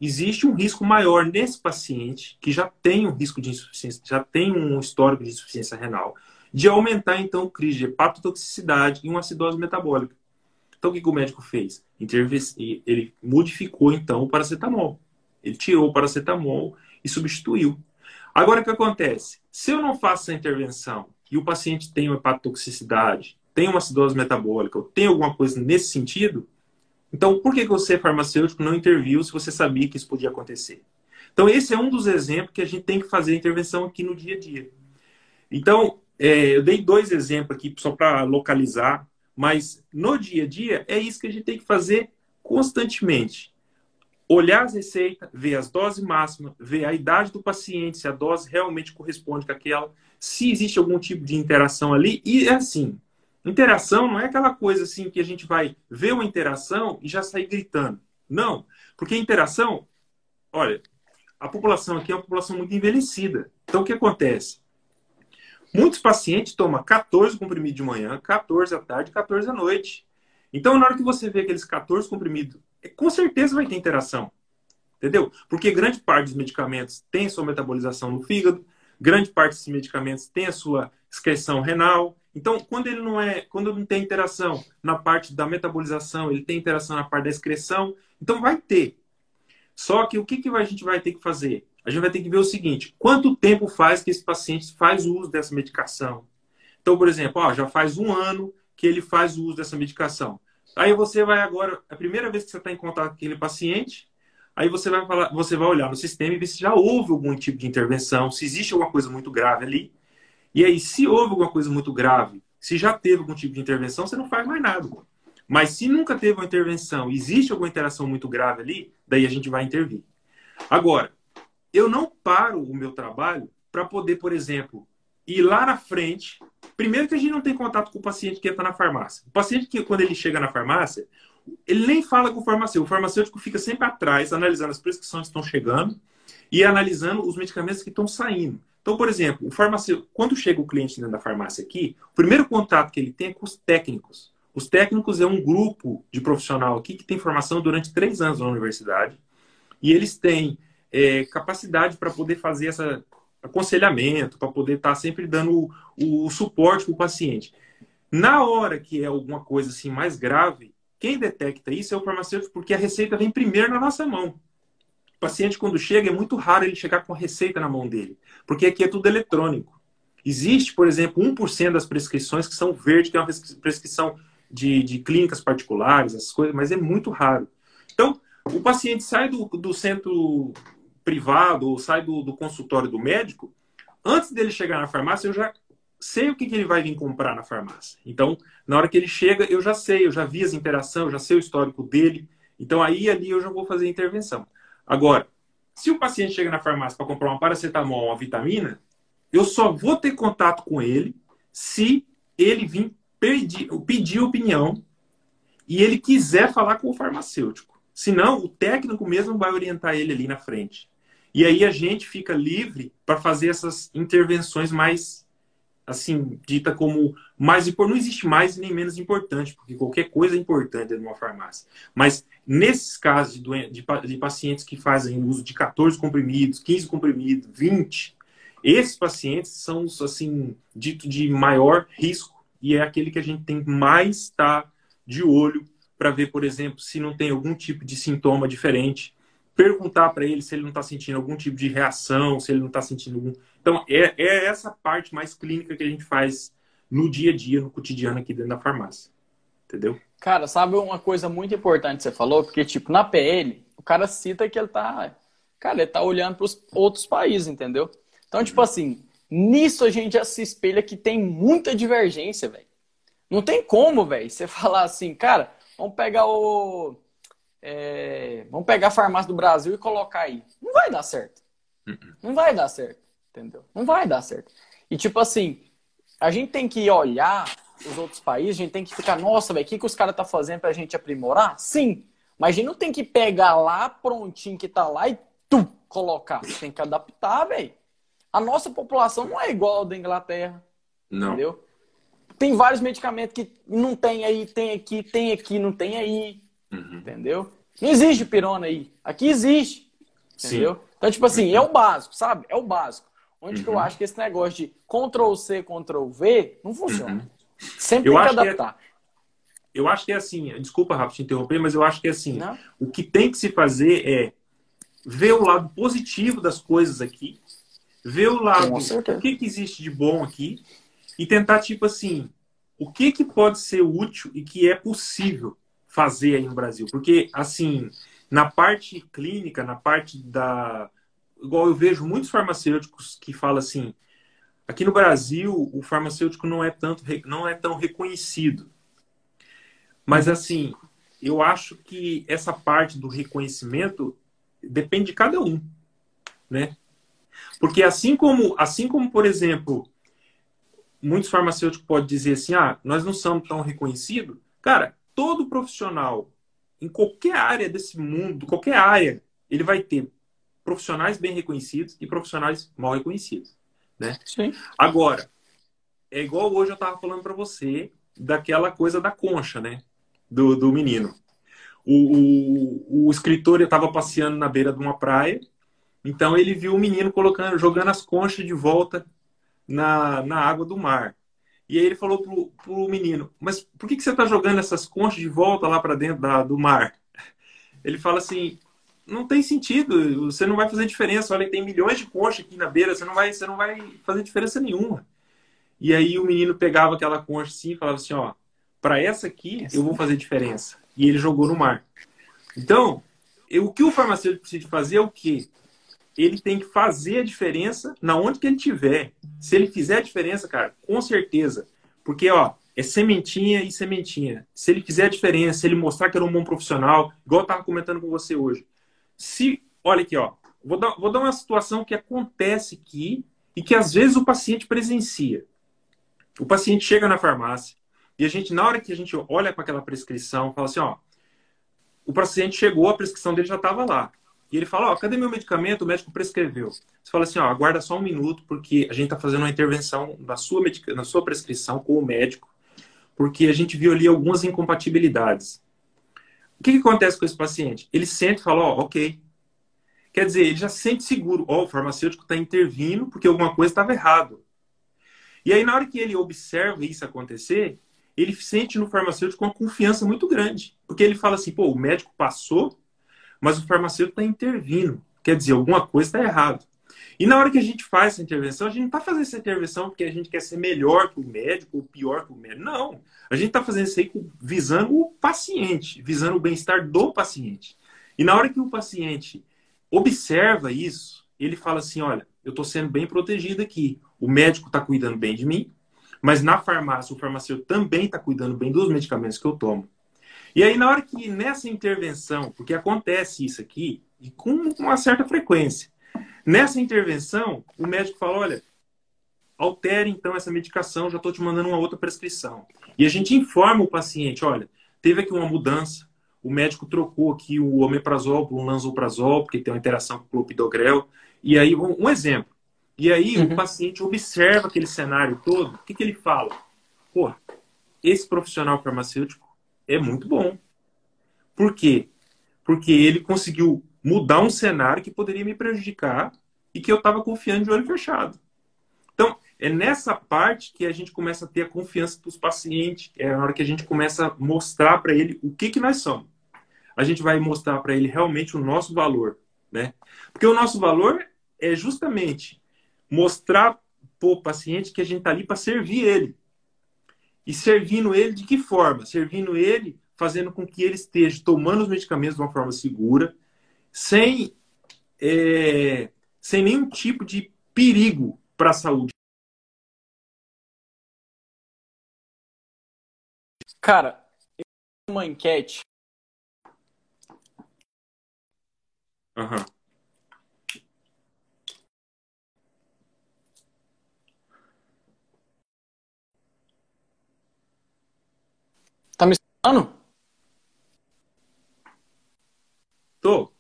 existe um risco maior nesse paciente que já tem um risco de insuficiência, já tem um histórico de insuficiência renal, de aumentar então o crise de hepatotoxicidade e uma acidose metabólica. Então o que o médico fez? Ele modificou então o paracetamol. Ele tirou o paracetamol e substituiu. Agora o que acontece? Se eu não faço essa intervenção e o paciente tem uma hepatotoxicidade, tem uma acidose metabólica, ou tem alguma coisa nesse sentido, então por que você, farmacêutico, não interviu se você sabia que isso podia acontecer? Então esse é um dos exemplos que a gente tem que fazer a intervenção aqui no dia a dia. Então, é, eu dei dois exemplos aqui só para localizar, mas no dia a dia é isso que a gente tem que fazer constantemente olhar as receitas, ver as doses máximas, ver a idade do paciente, se a dose realmente corresponde com aquela, se existe algum tipo de interação ali. E é assim, interação não é aquela coisa assim que a gente vai ver uma interação e já sair gritando. Não, porque interação, olha, a população aqui é uma população muito envelhecida. Então o que acontece? Muitos pacientes tomam 14 comprimidos de manhã, 14 à tarde, 14 à noite. Então, na hora que você vê aqueles 14 comprimidos com certeza vai ter interação. Entendeu? Porque grande parte dos medicamentos tem sua metabolização no fígado, grande parte desses medicamentos tem a sua excreção renal. Então, quando ele não é, quando não tem interação na parte da metabolização, ele tem interação na parte da excreção, então vai ter. Só que o que, que a gente vai ter que fazer? A gente vai ter que ver o seguinte: quanto tempo faz que esse paciente faz uso dessa medicação? Então, por exemplo, ó, já faz um ano que ele faz uso dessa medicação. Aí você vai agora, a primeira vez que você está em contato com aquele paciente, aí você vai falar, você vai olhar no sistema e ver se já houve algum tipo de intervenção, se existe alguma coisa muito grave ali. E aí, se houve alguma coisa muito grave, se já teve algum tipo de intervenção, você não faz mais nada. Mas se nunca teve uma intervenção, existe alguma interação muito grave ali, daí a gente vai intervir. Agora, eu não paro o meu trabalho para poder, por exemplo, ir lá na frente Primeiro que a gente não tem contato com o paciente que entra na farmácia. O paciente que, quando ele chega na farmácia, ele nem fala com o farmacêutico. O farmacêutico fica sempre atrás, analisando as prescrições que estão chegando e analisando os medicamentos que estão saindo. Então, por exemplo, o farmacêutico, quando chega o cliente dentro da farmácia aqui, o primeiro contato que ele tem é com os técnicos. Os técnicos é um grupo de profissional aqui que tem formação durante três anos na universidade e eles têm é, capacidade para poder fazer essa aconselhamento, para poder estar tá sempre dando o, o suporte para o paciente. Na hora que é alguma coisa assim mais grave, quem detecta isso é o farmacêutico, porque a receita vem primeiro na nossa mão. O paciente, quando chega, é muito raro ele chegar com a receita na mão dele, porque aqui é tudo eletrônico. Existe, por exemplo, 1% das prescrições que são verdes, que é uma prescrição de, de clínicas particulares, essas coisas, mas é muito raro. Então, o paciente sai do, do centro privado ou sai do, do consultório do médico, antes dele chegar na farmácia, eu já sei o que, que, ele vai vir comprar na farmácia. Então, na hora que ele chega, eu já sei, eu já vi as interações, eu já sei o histórico dele. Então, aí ali eu já vou fazer a intervenção. Agora, se o paciente chega na farmácia para comprar uma paracetamol, uma vitamina, eu só vou ter contato com ele se ele vir pedir, pedir opinião e ele quiser falar com o farmacêutico. Senão, o técnico mesmo vai orientar ele ali na frente. E aí a gente fica livre para fazer essas intervenções mais, assim, dita como mais importante. Não existe mais nem menos importante, porque qualquer coisa é importante numa farmácia. Mas nesses casos de, de, de pacientes que fazem uso de 14 comprimidos, 15 comprimidos, 20, esses pacientes são, assim, dito de maior risco e é aquele que a gente tem mais estar tá de olho para ver, por exemplo, se não tem algum tipo de sintoma diferente perguntar para ele se ele não está sentindo algum tipo de reação, se ele não está sentindo algum. Então, é, é essa parte mais clínica que a gente faz no dia a dia, no cotidiano aqui dentro da farmácia. Entendeu? Cara, sabe uma coisa muito importante que você falou? Porque, tipo, na PL, o cara cita que ele tá. Cara, ele tá olhando para os outros países, entendeu? Então, tipo assim, Nisso a gente já se espelha que tem muita divergência, velho. Não tem como, velho, você falar assim, cara, vamos pegar o. É, vamos pegar a farmácia do Brasil e colocar aí. Não vai dar certo. Uhum. Não vai dar certo. Entendeu? Não vai dar certo. E tipo assim, a gente tem que olhar os outros países, a gente tem que ficar, nossa, velho, o que, que os caras tá fazendo pra gente aprimorar? Sim. Mas a gente não tem que pegar lá prontinho que tá lá e tu colocar. Tem que adaptar, velho. A nossa população não é igual a da Inglaterra. Não. Entendeu? Tem vários medicamentos que não tem aí, tem aqui, tem aqui, não tem aí. Uhum. Entendeu? Não existe pirona aí. Aqui existe. Entendeu? Sim. Então, tipo assim, é o básico, sabe? É o básico. Onde uhum. que eu uhum. acho que esse negócio de Ctrl C, Ctrl V não funciona. Uhum. Sempre eu tem que adaptar. Que é... Eu acho que é assim, desculpa, Rafa, te interromper, mas eu acho que é assim, não? o que tem que se fazer é ver o lado positivo das coisas aqui, ver o lado, o que, que existe de bom aqui e tentar, tipo assim, o que, que pode ser útil e que é possível fazer aí no Brasil. Porque, assim, na parte clínica, na parte da. Igual eu vejo muitos farmacêuticos que falam assim: aqui no Brasil, o farmacêutico não é, tanto, não é tão reconhecido. Mas, assim, eu acho que essa parte do reconhecimento depende de cada um, né? Porque assim como, assim como por exemplo, muitos farmacêuticos podem dizer assim, ah, nós não somos tão reconhecidos. Cara, todo profissional em qualquer área desse mundo, qualquer área, ele vai ter profissionais bem reconhecidos e profissionais mal reconhecidos, né? Sim. Agora, é igual hoje eu estava falando para você daquela coisa da concha, né? Do, do menino. O, o, o escritor estava passeando na beira de uma praia, então ele viu o menino colocando, jogando as conchas de volta na, na água do mar. E aí ele falou pro, pro menino, mas por que, que você está jogando essas conchas de volta lá para dentro da, do mar? Ele fala assim, não tem sentido, você não vai fazer diferença. Olha, tem milhões de conchas aqui na beira, você não vai, você não vai fazer diferença nenhuma. E aí o menino pegava aquela concha assim e falava assim, ó, para essa aqui eu vou fazer diferença. E ele jogou no mar. Então, eu, o que o farmacêutico precisa fazer é o quê? Ele tem que fazer a diferença na onde que ele tiver. Se ele fizer a diferença, cara, com certeza. Porque, ó, é sementinha e sementinha. Se ele fizer a diferença, se ele mostrar que era um bom profissional, igual eu tava comentando com você hoje. Se, olha aqui, ó, vou dar, vou dar uma situação que acontece aqui e que às vezes o paciente presencia. O paciente chega na farmácia e a gente, na hora que a gente olha para aquela prescrição, fala assim, ó, o paciente chegou, a prescrição dele já estava lá. E ele fala, ó, cadê meu medicamento? O médico prescreveu. Você fala assim, ó, aguarda só um minuto, porque a gente está fazendo uma intervenção na sua, medica... na sua prescrição com o médico, porque a gente viu ali algumas incompatibilidades. O que, que acontece com esse paciente? Ele sente e fala, ó, ok. Quer dizer, ele já se sente seguro. Ó, o farmacêutico está intervindo porque alguma coisa estava errado. E aí, na hora que ele observa isso acontecer, ele sente no farmacêutico uma confiança muito grande. Porque ele fala assim, pô, o médico passou mas o farmacêutico está intervindo. Quer dizer, alguma coisa está errado. E na hora que a gente faz essa intervenção, a gente não está fazendo essa intervenção porque a gente quer ser melhor que o médico ou pior que o médico. Não. A gente está fazendo isso aí visando o paciente, visando o bem-estar do paciente. E na hora que o paciente observa isso, ele fala assim: olha, eu estou sendo bem protegido aqui. O médico está cuidando bem de mim, mas na farmácia, o farmacêutico também está cuidando bem dos medicamentos que eu tomo. E aí, na hora que nessa intervenção, porque acontece isso aqui, e com uma certa frequência, nessa intervenção, o médico fala: olha, altere então essa medicação, já estou te mandando uma outra prescrição. E a gente informa o paciente: olha, teve aqui uma mudança, o médico trocou aqui o omeprazol por um lanzoprazol, porque tem uma interação com o clopidogrel. E aí, um exemplo. E aí, uhum. o paciente observa aquele cenário todo, o que, que ele fala? Pô, esse profissional farmacêutico é muito bom. Por quê? Porque ele conseguiu mudar um cenário que poderia me prejudicar e que eu estava confiando de olho fechado. Então, é nessa parte que a gente começa a ter a confiança dos pacientes, é a hora que a gente começa a mostrar para ele o que, que nós somos. A gente vai mostrar para ele realmente o nosso valor, né? Porque o nosso valor é justamente mostrar para o paciente que a gente está ali para servir ele. E servindo ele de que forma? Servindo ele, fazendo com que ele esteja tomando os medicamentos de uma forma segura, sem, é, sem nenhum tipo de perigo para a saúde. Cara, uma enquete. Uhum. Tá me escutando? Tô.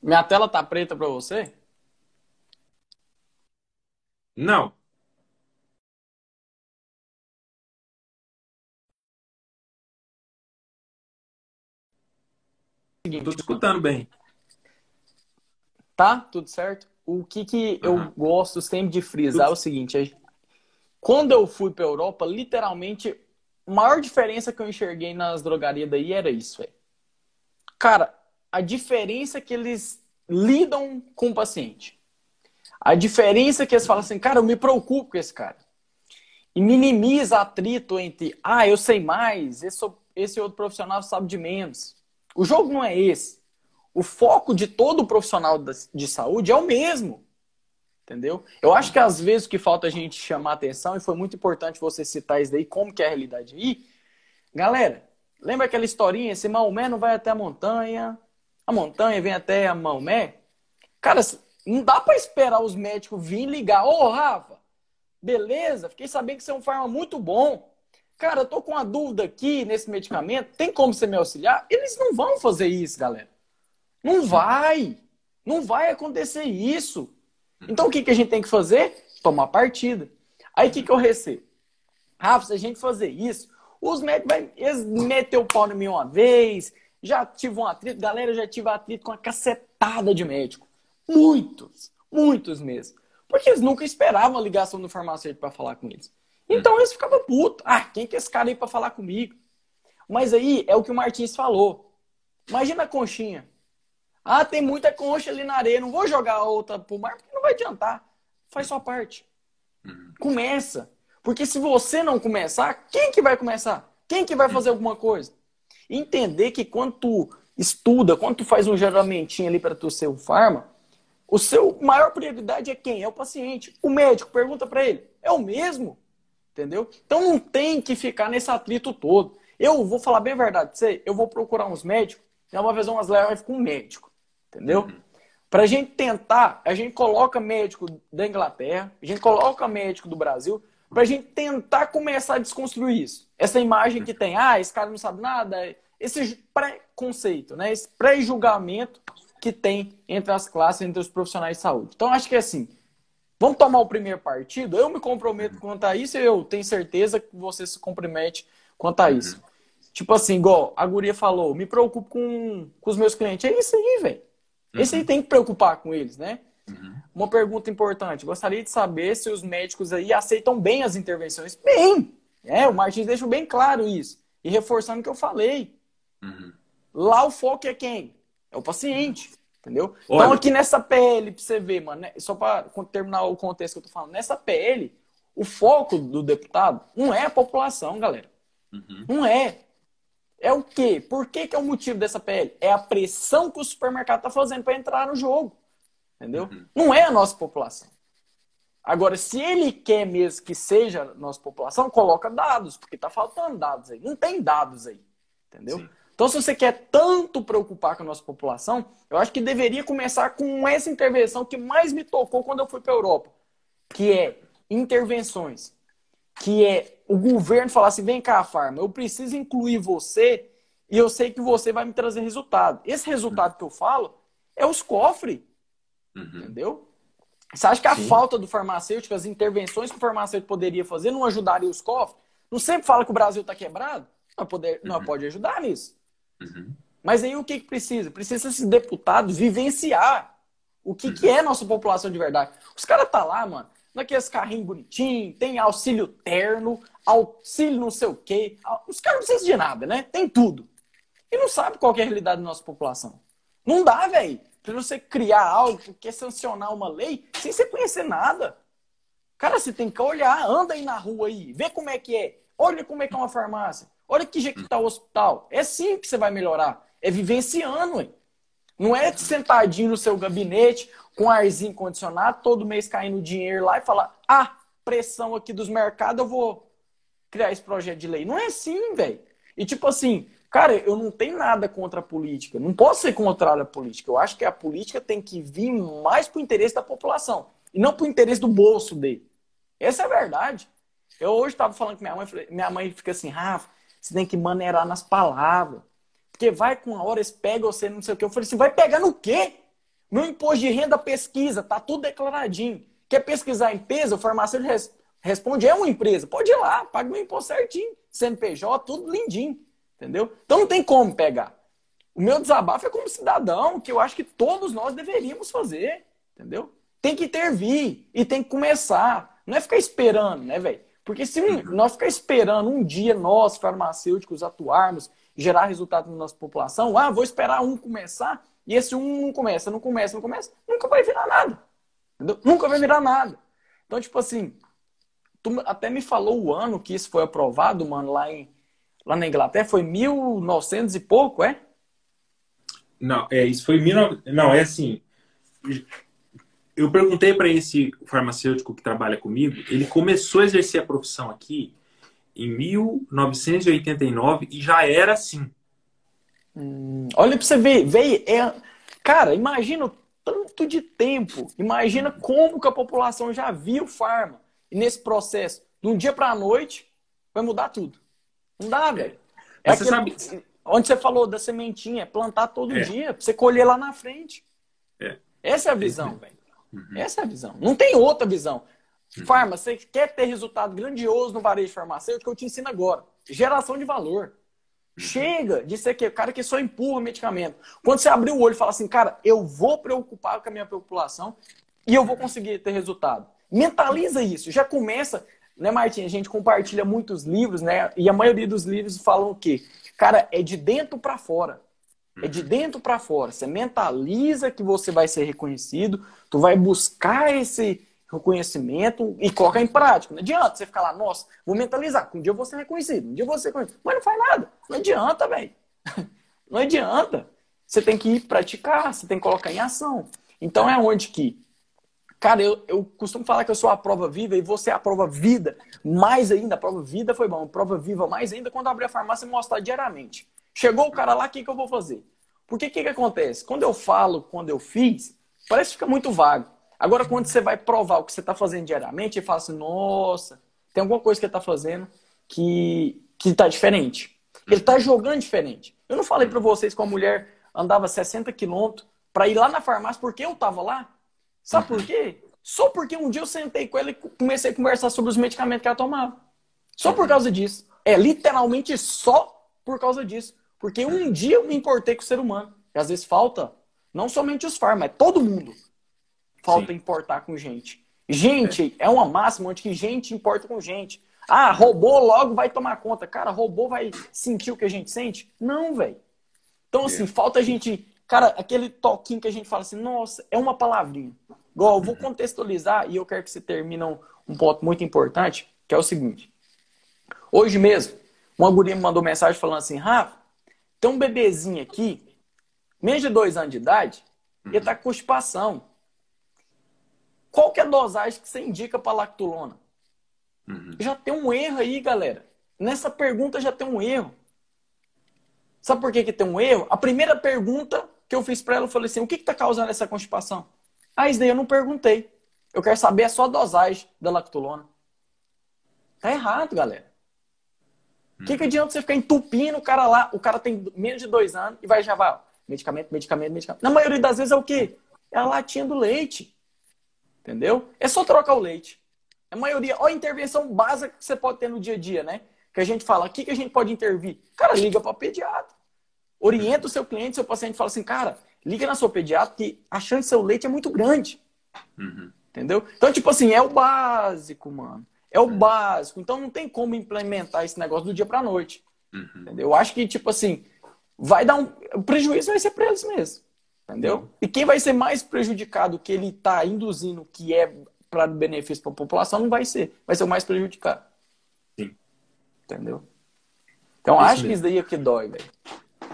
Minha tela tá preta pra você? Não. Tô te escutando bem. Tá? Tudo certo? O que, que eu Uhum. gosto sempre de frisar é o seguinte: é- quando eu fui pra Europa, literalmente, maior diferença que eu enxerguei nas drogarias daí era isso, velho. Cara, a diferença que eles lidam com o paciente. A diferença que eles falam assim, cara, eu me preocupo com esse cara. E minimiza atrito entre, ah, eu sei mais, esse, esse outro profissional sabe de menos. O jogo não é esse. O foco de todo profissional de saúde é o mesmo. Entendeu? Eu acho que às vezes o que falta a gente chamar atenção, e foi muito importante você citar isso daí, como que é a realidade aí. Galera, lembra aquela historinha? Esse Maomé não vai até a montanha, a montanha vem até a Maomé? Cara, não dá para esperar os médicos virem ligar. Ô, Rafa, beleza? Fiquei sabendo que você é um farma muito bom. Cara, eu tô com uma dúvida aqui nesse medicamento. Tem como você me auxiliar? Eles não vão fazer isso, galera. Não vai. Não vai acontecer isso. Então o que, que a gente tem que fazer? Tomar partida. Aí o que, que eu recebo? Rafa, se a gente fazer isso, os médicos vai, eles meter o pau em mim uma vez, já tive um atrito, galera, já tive atrito com uma cacetada de médico. Muitos, muitos mesmo. Porque eles nunca esperavam a ligação do farmacêutico para falar com eles. Então eles ficavam putos. Ah, quem que é esse cara aí para falar comigo? Mas aí é o que o Martins falou. Imagina a conchinha. Ah, tem muita concha ali na areia, não vou jogar outra pro mar porque não vai adiantar. Faz sua parte. Começa. Porque se você não começar, quem que vai começar? Quem que vai fazer alguma coisa? Entender que quando tu estuda, quando tu faz um geramentinho ali para tu ser o farma, o seu maior prioridade é quem? É o paciente. O médico pergunta para ele, é o mesmo? Entendeu? Então não tem que ficar nesse atrito todo. Eu vou falar bem a verdade pra você, eu vou procurar uns médicos, já uma vez umas lives com um médico. Entendeu? Uhum. Pra gente tentar, a gente coloca médico da Inglaterra, a gente coloca médico do Brasil, pra gente tentar começar a desconstruir isso. Essa imagem que tem, ah, esse cara não sabe nada, esse preconceito, né? Esse pré-julgamento que tem entre as classes, entre os profissionais de saúde. Então, acho que é assim, vamos tomar o primeiro partido, eu me comprometo quanto a isso e eu tenho certeza que você se compromete quanto a isso. Uhum. Tipo assim, igual a guria falou, me preocupo com, com os meus clientes. É isso aí, velho. Uhum. Esse aí tem que preocupar com eles, né? Uhum. Uma pergunta importante. Gostaria de saber se os médicos aí aceitam bem as intervenções. Bem! É, o Martins deixou bem claro isso. E reforçando o que eu falei. Uhum. Lá o foco é quem? É o paciente. Entendeu? Olha. Então, aqui nessa PL, pra você ver, mano, né? só para terminar o contexto que eu tô falando, nessa PL, o foco do deputado não é a população, galera. Não é. É o quê? Por que, que é o motivo dessa PL? É a pressão que o supermercado está fazendo para entrar no jogo. Entendeu? Uhum. Não é a nossa população. Agora, se ele quer mesmo que seja a nossa população, coloca dados, porque está faltando dados aí. Não tem dados aí. Entendeu? Sim. Então, se você quer tanto preocupar com a nossa população, eu acho que deveria começar com essa intervenção que mais me tocou quando eu fui para a Europa, que é intervenções que é o governo falar assim: vem cá, farma, eu preciso incluir você e eu sei que você vai me trazer resultado. Esse resultado uhum. que eu falo é os cofres. Uhum. Entendeu? Você acha que a Sim. falta do farmacêutico, as intervenções que o farmacêutico poderia fazer, não ajudaria os cofres? Não sempre fala que o Brasil está quebrado? Não, poder, uhum. não pode ajudar nisso. Mas aí o que, que precisa? Precisa esses deputados vivenciar o que, que é nossa população de verdade. Os caras tá lá, mano naqueles carrinhos bonitinhos, tem auxílio terno, auxílio não sei o quê. Os caras não precisam de nada, né? Tem tudo. E não sabe qual é a realidade da nossa população. Não dá, velho. Pra você criar algo, quer sancionar uma lei, sem você conhecer nada. Cara, você tem que olhar, anda aí na rua aí, vê como é que é. Olha como é que é uma farmácia. Olha que jeito que tá o hospital. É assim que você vai melhorar. É vivenciando, hein? Não é sentadinho no seu gabinete, com arzinho condicionado, todo mês caindo dinheiro lá e falar: ah, pressão aqui dos mercados, eu vou criar esse projeto de lei. Não é assim, velho. E tipo assim, cara, eu não tenho nada contra a política. Não posso ser contrário à política. Eu acho que a política tem que vir mais pro interesse da população e não pro interesse do bolso dele. Essa é a verdade. Eu hoje estava falando com minha mãe, minha mãe fica assim, Rafa, você tem que maneirar nas palavras. Porque vai com a hora, eles pegam você, não sei o quê. Eu falei assim, vai pegar no quê? Meu imposto de renda pesquisa, tá tudo declaradinho. Quer pesquisar em peso? O farmacêutico res, responde, é uma empresa. Pode ir lá, paga meu imposto certinho. CNPJ, tudo lindinho. Entendeu? Então não tem como pegar. O meu desabafo é como cidadão, que eu acho que todos nós deveríamos fazer. Entendeu? Tem que intervir e tem que começar. Não é ficar esperando, né, velho? Porque se nós ficar esperando um dia nós, farmacêuticos, atuarmos, gerar resultado na nossa população, ah, vou esperar um começar, e esse um não começa, não começa, não começa, nunca vai virar nada. Entendeu? Nunca vai virar nada. Então, tipo assim, tu até me falou o ano que isso foi aprovado, mano, lá, em, lá na Inglaterra, foi 1900 e pouco, é? Não, é, isso foi mil, não, é assim, eu perguntei para esse farmacêutico que trabalha comigo, ele começou a exercer a profissão aqui em 1989 e já era assim. Hum, olha para você ver, veio, é, cara, imagina o tanto de tempo, imagina como que a população já viu farma e nesse processo, de um dia para a noite, vai mudar tudo. Não dá, velho. É aquele, sabe... Onde você falou da sementinha, plantar todo é. dia, pra você colher lá na frente. É. Essa é a visão, velho. Uhum. Essa é a visão. Não tem outra visão. Uhum. Farma, você quer ter resultado grandioso no varejo farmacêutico? Eu te ensino agora. Geração de valor. Chega de ser que, cara que só empurra medicamento. Quando você abrir o olho e fala assim, cara, eu vou preocupar com a minha população e eu vou conseguir ter resultado. Mentaliza isso. Já começa, né, Martim? A gente compartilha muitos livros, né? E a maioria dos livros falam o quê? Cara, é de dentro para fora. É de dentro para fora. Você mentaliza que você vai ser reconhecido, tu vai buscar esse reconhecimento e colocar em prática. Não adianta você ficar lá, nossa, vou mentalizar, um dia eu vou ser reconhecido, um dia eu vou ser reconhecido. Mas não faz nada. Não adianta, velho. Não adianta. Você tem que ir praticar, você tem que colocar em ação. Então é onde que, cara, eu, eu costumo falar que eu sou a prova viva e você é a prova vida. Mais ainda, a prova vida foi bom, prova viva mais ainda quando abrir a farmácia e mostrar diariamente. Chegou o cara lá, o que, que eu vou fazer? Porque o que, que acontece? Quando eu falo, quando eu fiz, parece que fica muito vago. Agora, quando você vai provar o que você está fazendo diariamente, e fala assim, nossa, tem alguma coisa que ele está fazendo que está diferente. Ele está jogando diferente. Eu não falei para vocês que a mulher andava 60 quilômetros para ir lá na farmácia porque eu estava lá. Sabe por quê? Só porque um dia eu sentei com ela e comecei a conversar sobre os medicamentos que ela tomava. Só por causa disso. É literalmente só por causa disso. Porque um dia eu me importei com o ser humano. E às vezes falta, não somente os farm, mas todo mundo. Falta Sim. importar com gente. Gente é. é uma máxima onde que gente importa com gente. Ah, robô logo vai tomar conta. Cara, robô vai sentir o que a gente sente? Não, velho. Então, assim, é. falta a gente. Cara, aquele toquinho que a gente fala assim, nossa, é uma palavrinha. Igual, eu vou contextualizar e eu quero que você termine um, um ponto muito importante, que é o seguinte. Hoje mesmo, uma guria me mandou mensagem falando assim, Rafa, tem um bebezinho aqui, menos de dois anos de idade, ele está com constipação. Qual que é a dosagem que você indica para lactulona? Uhum. Já tem um erro aí, galera. Nessa pergunta já tem um erro. Sabe por que, que tem um erro? A primeira pergunta que eu fiz para ela, eu falei assim, o que está causando essa constipação? Ah, isso daí eu não perguntei. Eu quero saber a sua dosagem da lactulona. Tá errado, galera. O que, que adianta você ficar entupindo o cara lá? O cara tem menos de dois anos e vai já vai, ó, medicamento, medicamento, medicamento. Na maioria das vezes é o quê? É a latinha do leite. Entendeu? É só trocar o leite. A maioria, ó, a intervenção básica que você pode ter no dia a dia, né? Que a gente fala, o que, que a gente pode intervir? Cara, liga para pediatra. Orienta o seu cliente, seu paciente, fala assim, cara, liga na sua pediatra que a chance de seu leite é muito grande. Uhum. Entendeu? Então, tipo assim, é o básico, mano. É o básico. Então não tem como implementar esse negócio do dia para noite. Uhum. Entendeu? Eu acho que, tipo assim, vai dar um. O prejuízo vai ser para eles mesmos. Entendeu? Uhum. E quem vai ser mais prejudicado que ele está induzindo que é para benefício para a população não vai ser. Vai ser o mais prejudicado. Sim. Entendeu? Então isso acho mesmo. que isso daí é que dói, velho.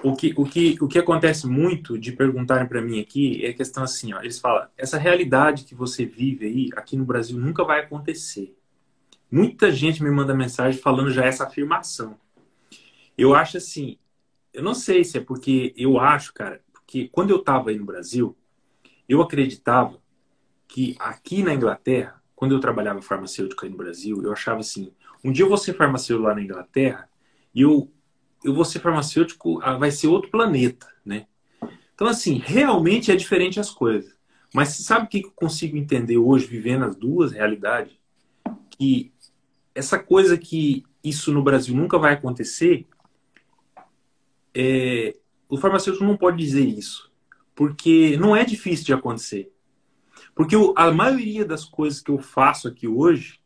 O que, o, que, o que acontece muito de perguntarem para mim aqui é a questão assim, ó, eles falam, essa realidade que você vive aí, aqui no Brasil, nunca vai acontecer. Muita gente me manda mensagem falando já essa afirmação. Eu acho assim, eu não sei se é porque eu acho, cara, porque quando eu estava aí no Brasil, eu acreditava que aqui na Inglaterra, quando eu trabalhava farmacêutico aí no Brasil, eu achava assim, um dia eu vou ser farmacêutico lá na Inglaterra e eu, eu vou ser farmacêutico, ah, vai ser outro planeta, né? Então, assim, realmente é diferente as coisas. Mas sabe o que eu consigo entender hoje, vivendo as duas realidades? Que essa coisa que isso no Brasil nunca vai acontecer, é, o farmacêutico não pode dizer isso. Porque não é difícil de acontecer. Porque a maioria das coisas que eu faço aqui hoje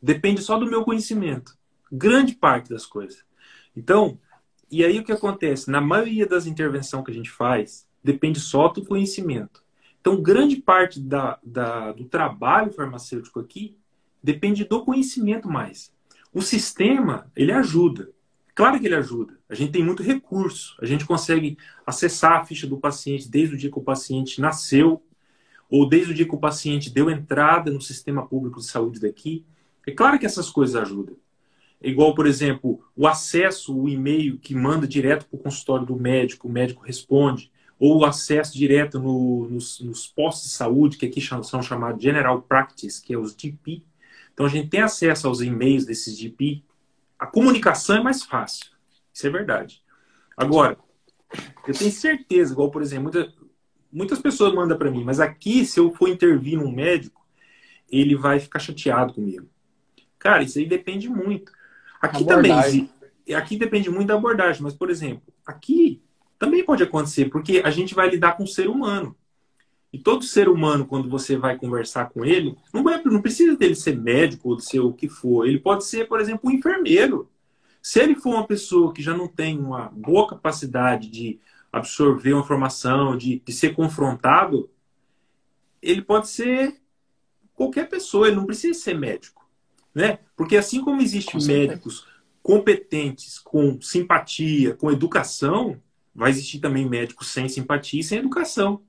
depende só do meu conhecimento. Grande parte das coisas. Então, e aí o que acontece? Na maioria das intervenções que a gente faz, depende só do conhecimento. Então, grande parte da, da, do trabalho farmacêutico aqui depende do conhecimento mais. O sistema, ele ajuda. Claro que ele ajuda. A gente tem muito recurso. A gente consegue acessar a ficha do paciente desde o dia que o paciente nasceu, ou desde o dia que o paciente deu entrada no sistema público de saúde daqui. É claro que essas coisas ajudam. Igual, por exemplo, o acesso, o e-mail que manda direto para o consultório do médico, o médico responde, ou o acesso direto no, nos, nos, postos de saúde, que aqui são chamados General Practice, que é os GP. Então a gente tem acesso aos e-mails desses GP. A comunicação é mais fácil. Isso é verdade. Agora, eu tenho certeza, igual, por exemplo, muita, muitas pessoas mandam para mim, mas aqui, se eu for intervir num médico, ele vai ficar chateado comigo. Cara, isso aí depende muito. Aqui abordagem. também, aqui depende muito da abordagem, mas, por exemplo, aqui também pode acontecer, porque a gente vai lidar com o ser humano. E todo ser humano, quando você vai conversar com ele, não, vai, não precisa dele ser médico ou de ser o que for. Ele pode ser, por exemplo, um enfermeiro. Se ele for uma pessoa que já não tem uma boa capacidade de absorver uma informação, de, de ser confrontado, ele pode ser qualquer pessoa, ele não precisa ser médico. Né? Porque assim como existem médicos competentes, com simpatia, com educação, vai existir também médicos sem simpatia e sem educação.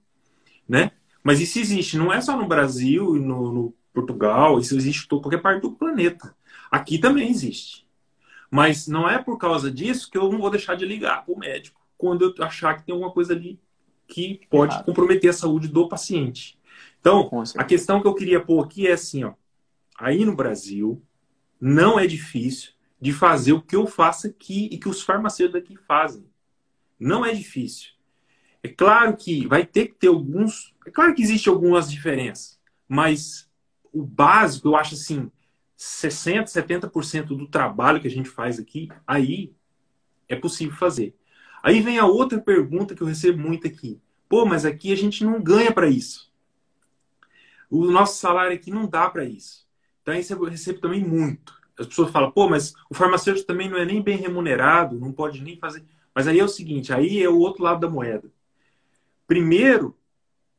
Né? Mas isso existe, não é só no Brasil e no, no Portugal, isso existe em qualquer parte do planeta. Aqui também existe. Mas não é por causa disso que eu não vou deixar de ligar para o médico quando eu achar que tem alguma coisa ali que pode Errado. comprometer a saúde do paciente. Então, a questão que eu queria pôr aqui é assim, ó. Aí no Brasil, não é difícil de fazer o que eu faço aqui e que os farmacêuticos aqui fazem. Não é difícil. É claro que vai ter que ter alguns. É claro que existe algumas diferenças, mas o básico, eu acho assim, 60%, 70% do trabalho que a gente faz aqui, aí é possível fazer. Aí vem a outra pergunta que eu recebo muito aqui. Pô, mas aqui a gente não ganha para isso. O nosso salário aqui não dá para isso. Então isso eu recebo também muito. As pessoas falam, pô, mas o farmacêutico também não é nem bem remunerado, não pode nem fazer. Mas aí é o seguinte, aí é o outro lado da moeda. Primeiro,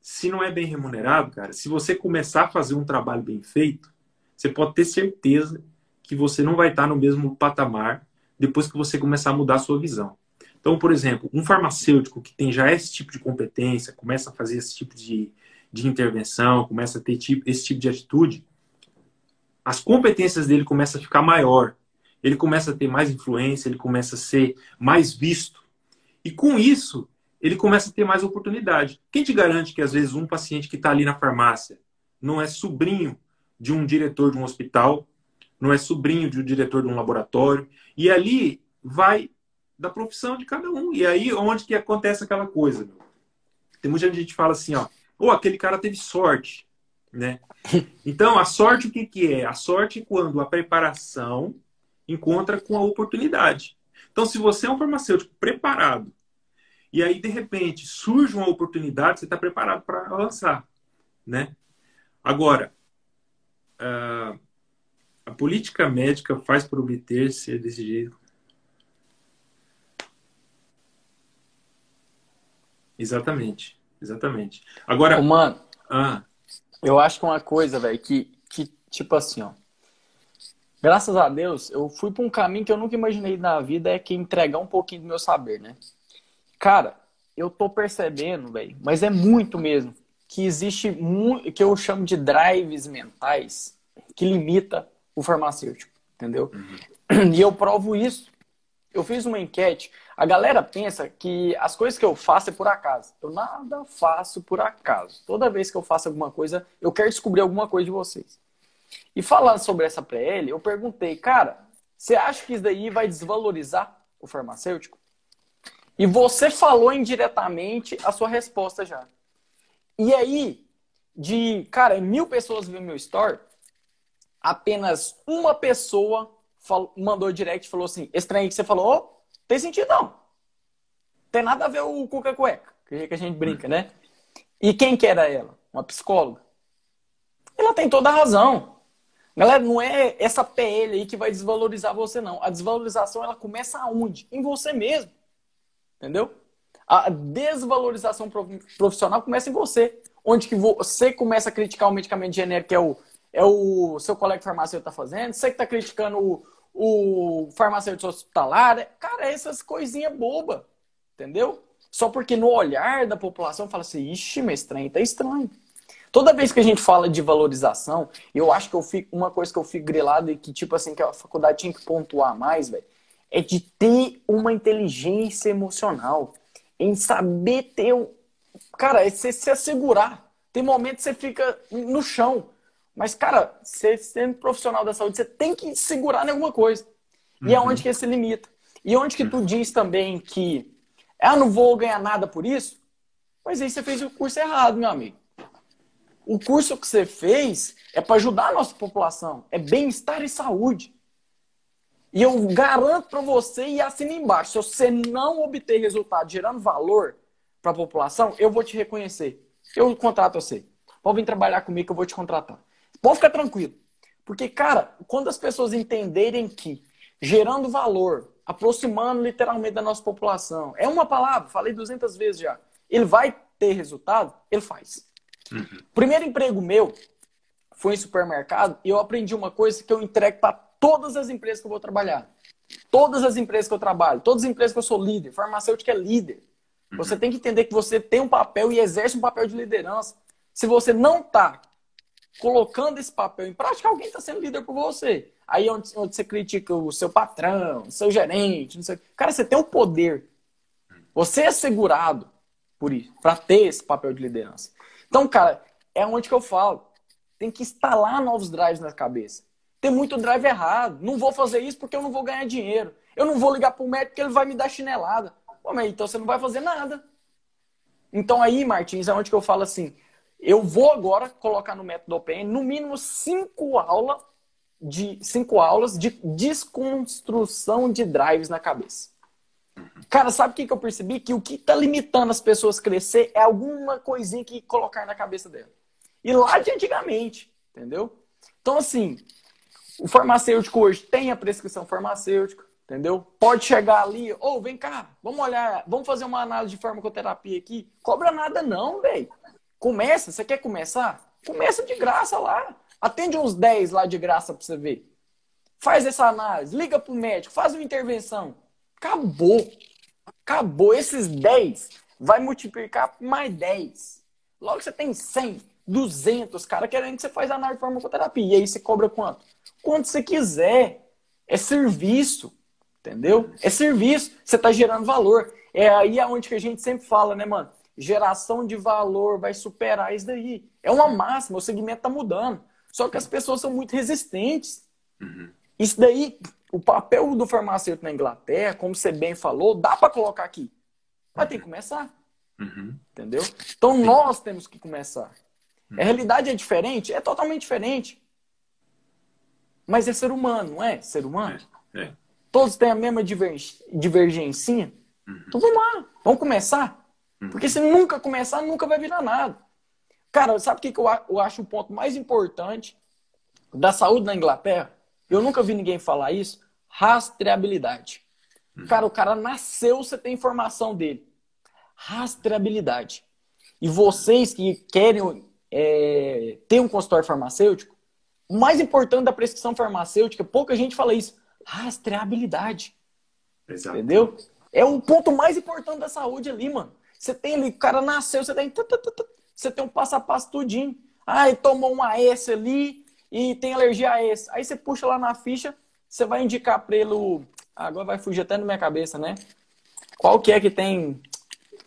se não é bem remunerado, cara, se você começar a fazer um trabalho bem feito, você pode ter certeza que você não vai estar no mesmo patamar depois que você começar a mudar a sua visão. Então, por exemplo, um farmacêutico que tem já esse tipo de competência, começa a fazer esse tipo de, de intervenção, começa a ter tipo, esse tipo de atitude, as competências dele começam a ficar maior. Ele começa a ter mais influência, ele começa a ser mais visto. E com isso, ele começa a ter mais oportunidade. Quem te garante que às vezes um paciente que está ali na farmácia não é sobrinho de um diretor de um hospital, não é sobrinho de um diretor de um laboratório, e ali vai da profissão de cada um. E aí onde que acontece aquela coisa? Meu? Tem muita gente que fala assim, ó, ou oh, aquele cara teve sorte, né? Então, a sorte o que, que é? A sorte é quando a preparação encontra com a oportunidade. Então, se você é um farmacêutico preparado e aí de repente surge uma oportunidade, você está preparado para avançar, né? Agora, a, a política médica faz por obter ser desse jeito Exatamente, exatamente. Agora. Ô, mano, ah. eu acho que uma coisa, velho, que, que, tipo assim, ó. Graças a Deus, eu fui para um caminho que eu nunca imaginei na vida, é que entregar um pouquinho do meu saber, né? Cara, eu tô percebendo, velho, mas é muito mesmo, que existe muito, que eu chamo de drives mentais que limita o farmacêutico, entendeu? Uhum. E eu provo isso. Eu fiz uma enquete. A galera pensa que as coisas que eu faço é por acaso. Eu nada faço por acaso. Toda vez que eu faço alguma coisa, eu quero descobrir alguma coisa de vocês. E falando sobre essa PL, eu perguntei, cara, você acha que isso daí vai desvalorizar o farmacêutico? E você falou indiretamente a sua resposta já. E aí, de, cara, mil pessoas viram meu story, apenas uma pessoa falou, mandou direct e falou assim: estranho que você falou, oh, tem sentido não. Tem nada a ver o Cuca Cueca, que a gente brinca, né? E quem que era ela? Uma psicóloga. Ela tem toda a razão. Galera, não é essa PL aí que vai desvalorizar você, não. A desvalorização, ela começa aonde? Em você mesmo. Entendeu? A desvalorização profissional começa em você. Onde que você começa a criticar o medicamento genérico que é o, é o seu colega farmacêutico está fazendo. Você que está criticando o, o farmacêutico hospitalar. Cara, essas coisinhas boba. Entendeu? Só porque no olhar da população fala assim, ixi, mas estranho, tá estranho. Toda vez que a gente fala de valorização, eu acho que eu fico, uma coisa que eu fico grilado e que, tipo assim, que a faculdade tinha que pontuar mais, velho, é de ter uma inteligência emocional. Em saber ter um. Cara, é você se assegurar. Tem momentos que você fica no chão. Mas, cara, você sendo profissional da saúde, você tem que segurar em alguma coisa. E é uhum. é onde que se limita. E onde que tu uhum. diz também que ah, não vou ganhar nada por isso? Mas aí você fez o curso errado, meu amigo. O curso que você fez é para ajudar a nossa população. É bem-estar e saúde. E eu garanto para você e assina embaixo. Se você não obter resultado gerando valor para a população, eu vou te reconhecer. Eu contrato você. Pode vir trabalhar comigo que eu vou te contratar. Pode ficar tranquilo. Porque, cara, quando as pessoas entenderem que gerando valor, aproximando literalmente da nossa população, é uma palavra, falei 200 vezes já, ele vai ter resultado, ele faz. Uhum. Primeiro emprego meu foi em supermercado e eu aprendi uma coisa que eu entrego para todas as empresas que eu vou trabalhar. Todas as empresas que eu trabalho, todas as empresas que eu sou líder, farmacêutico é líder. Uhum. Você tem que entender que você tem um papel e exerce um papel de liderança. Se você não está colocando esse papel em prática, alguém está sendo líder por você. Aí onde, onde, você critica o seu patrão, o seu gerente, não sei. Cara, você tem o um poder. Você é segurado por isso, para ter esse papel de liderança. Então, cara, é onde que eu falo. Tem que instalar novos drives na cabeça. Tem muito drive errado. Não vou fazer isso porque eu não vou ganhar dinheiro. Eu não vou ligar para o médico porque ele vai me dar chinelada. Pô, mas então você não vai fazer nada. Então aí, Martins, é onde que eu falo assim, eu vou agora colocar no método OPN no mínimo cinco aulas de cinco aulas de desconstrução de drives na cabeça. Cara, sabe o que, que eu percebi? Que o que está limitando as pessoas crescer é alguma coisinha que colocar na cabeça dela. E lá de antigamente, entendeu? Então, assim, o farmacêutico hoje tem a prescrição farmacêutica, entendeu? Pode chegar ali, ou oh, vem cá, vamos olhar, vamos fazer uma análise de farmacoterapia aqui. Cobra nada não, velho. Começa, você quer começar? Começa de graça lá. Atende uns 10 lá de graça para você ver. Faz essa análise, liga pro médico, faz uma intervenção. Acabou. Acabou. Esses 10 vai multiplicar mais 10. Logo você tem 100, 200, cara, querendo que você faz análise de farmacoterapia. E aí você cobra quanto? Quanto você quiser. É serviço. Entendeu? É serviço. Você está gerando valor. É aí aonde que a gente sempre fala, né, mano? Geração de valor vai superar isso daí. É uma máxima, o segmento está mudando. Só que as pessoas são muito resistentes. Uhum. Isso daí, o papel do farmacêutico na Inglaterra, como você bem falou, dá para colocar aqui. Mas tem que começar. Uhum. Entendeu? Então nós temos que começar. Uhum. A realidade é diferente? É totalmente diferente. Mas é ser humano, não é? Ser humano. É. É. Todos têm a mesma divergência. Uhum. Então vamos lá, vamos começar. Uhum. Porque se nunca começar, nunca vai virar nada. Cara, sabe o que eu acho o ponto mais importante da saúde na Inglaterra? Eu nunca vi ninguém falar isso. Rastreabilidade. Uhum. Cara, o cara nasceu, você tem informação dele. Rastreabilidade. E vocês que querem é, ter um consultório farmacêutico, o mais importante da prescrição farmacêutica, pouca gente fala isso. Rastreabilidade. Exato. Entendeu? É o ponto mais importante da saúde ali, mano. Você tem ali, o cara nasceu, você tem. Você tem um passo a passo tudinho. Ah, tomou um AS ali, e tem alergia a esse. Aí você puxa lá na ficha, você vai indicar para ele o... Agora vai fugir até na minha cabeça, né? Qual que é que tem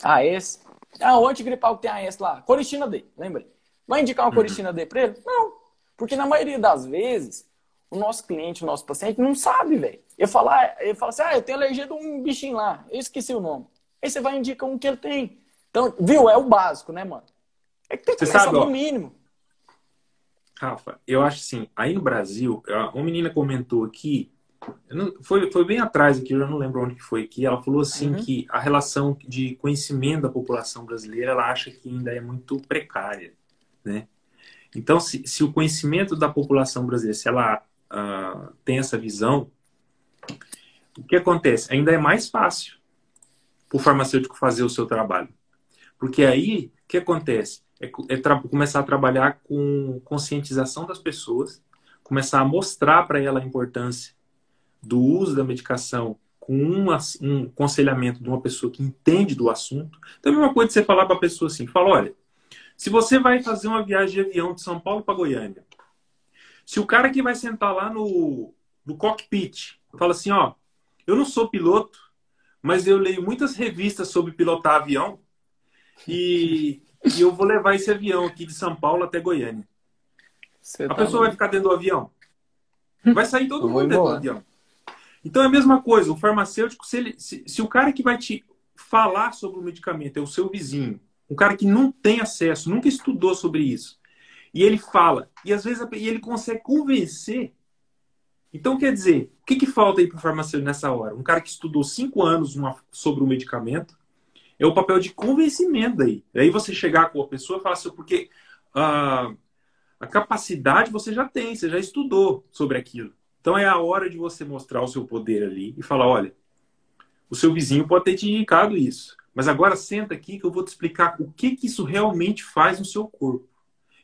a esse? Ah, o antigripal que tem a esse lá. Coristina D, lembrei. Vai indicar uma uhum. coristina D para ele? Não. Porque na maioria das vezes, o nosso cliente, o nosso paciente não sabe, velho. Eu falar, ele fala assim: "Ah, eu tenho alergia de um bichinho lá". Eu esqueci o nome. Aí você vai indicar um que ele tem. Então, viu? É o básico, né, mano? É que tem que você sabe, no mínimo. Rafa, eu acho assim, aí no Brasil, uma menina comentou aqui, não, foi, foi bem atrás aqui, eu já não lembro onde que foi aqui, ela falou assim uhum. que a relação de conhecimento da população brasileira, ela acha que ainda é muito precária, né? Então, se, se o conhecimento da população brasileira, se ela uh, tem essa visão, o que acontece? Ainda é mais fácil para o farmacêutico fazer o seu trabalho. Porque aí, o que acontece? É, é começar a trabalhar com conscientização das pessoas, começar a mostrar para ela a importância do uso da medicação com um, um aconselhamento de uma pessoa que entende do assunto. Então, é a mesma coisa de você falar para a pessoa assim, fala, olha, se você vai fazer uma viagem de avião de São Paulo para Goiânia, se o cara que vai sentar lá no, no cockpit fala assim, ó, eu não sou piloto, mas eu leio muitas revistas sobre pilotar avião e, e eu vou levar esse avião aqui de São Paulo até Goiânia. Você a tá pessoa vai ficar dentro do avião? Vai sair todo mundo dentro do avião. Então é a mesma coisa, o farmacêutico, se, ele, se, se o cara que vai te falar sobre o medicamento é o seu vizinho, um cara que não tem acesso, nunca estudou sobre isso, e ele fala, e às vezes e ele consegue convencer. Então, quer dizer, o que, que falta aí para o farmacêutico nessa hora? Um cara que estudou cinco anos uma, sobre o medicamento, é o papel de convencimento daí. Aí você chegar com a pessoa e falar assim, porque uh, a capacidade você já tem, você já estudou sobre aquilo. Então é a hora de você mostrar o seu poder ali e falar, olha, o seu vizinho pode ter te indicado isso, mas agora senta aqui que eu vou te explicar o que, que isso realmente faz no seu corpo.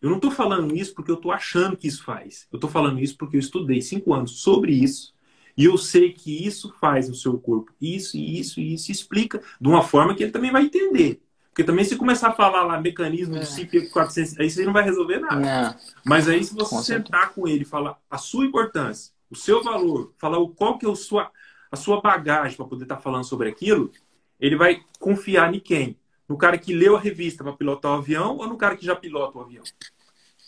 Eu não estou falando isso porque eu estou achando que isso faz. Eu estou falando isso porque eu estudei cinco anos sobre isso e eu sei que isso faz no seu corpo isso, isso e isso. Explica de uma forma que ele também vai entender. Porque também se começar a falar lá mecanismo é. do CIP 400, aí você não vai resolver nada. Não. Mas aí se você com sentar com ele, falar a sua importância, o seu valor, falar o qual que é a sua, a sua bagagem para poder estar tá falando sobre aquilo, ele vai confiar em quem? No cara que leu a revista para pilotar o avião ou no cara que já pilota o avião?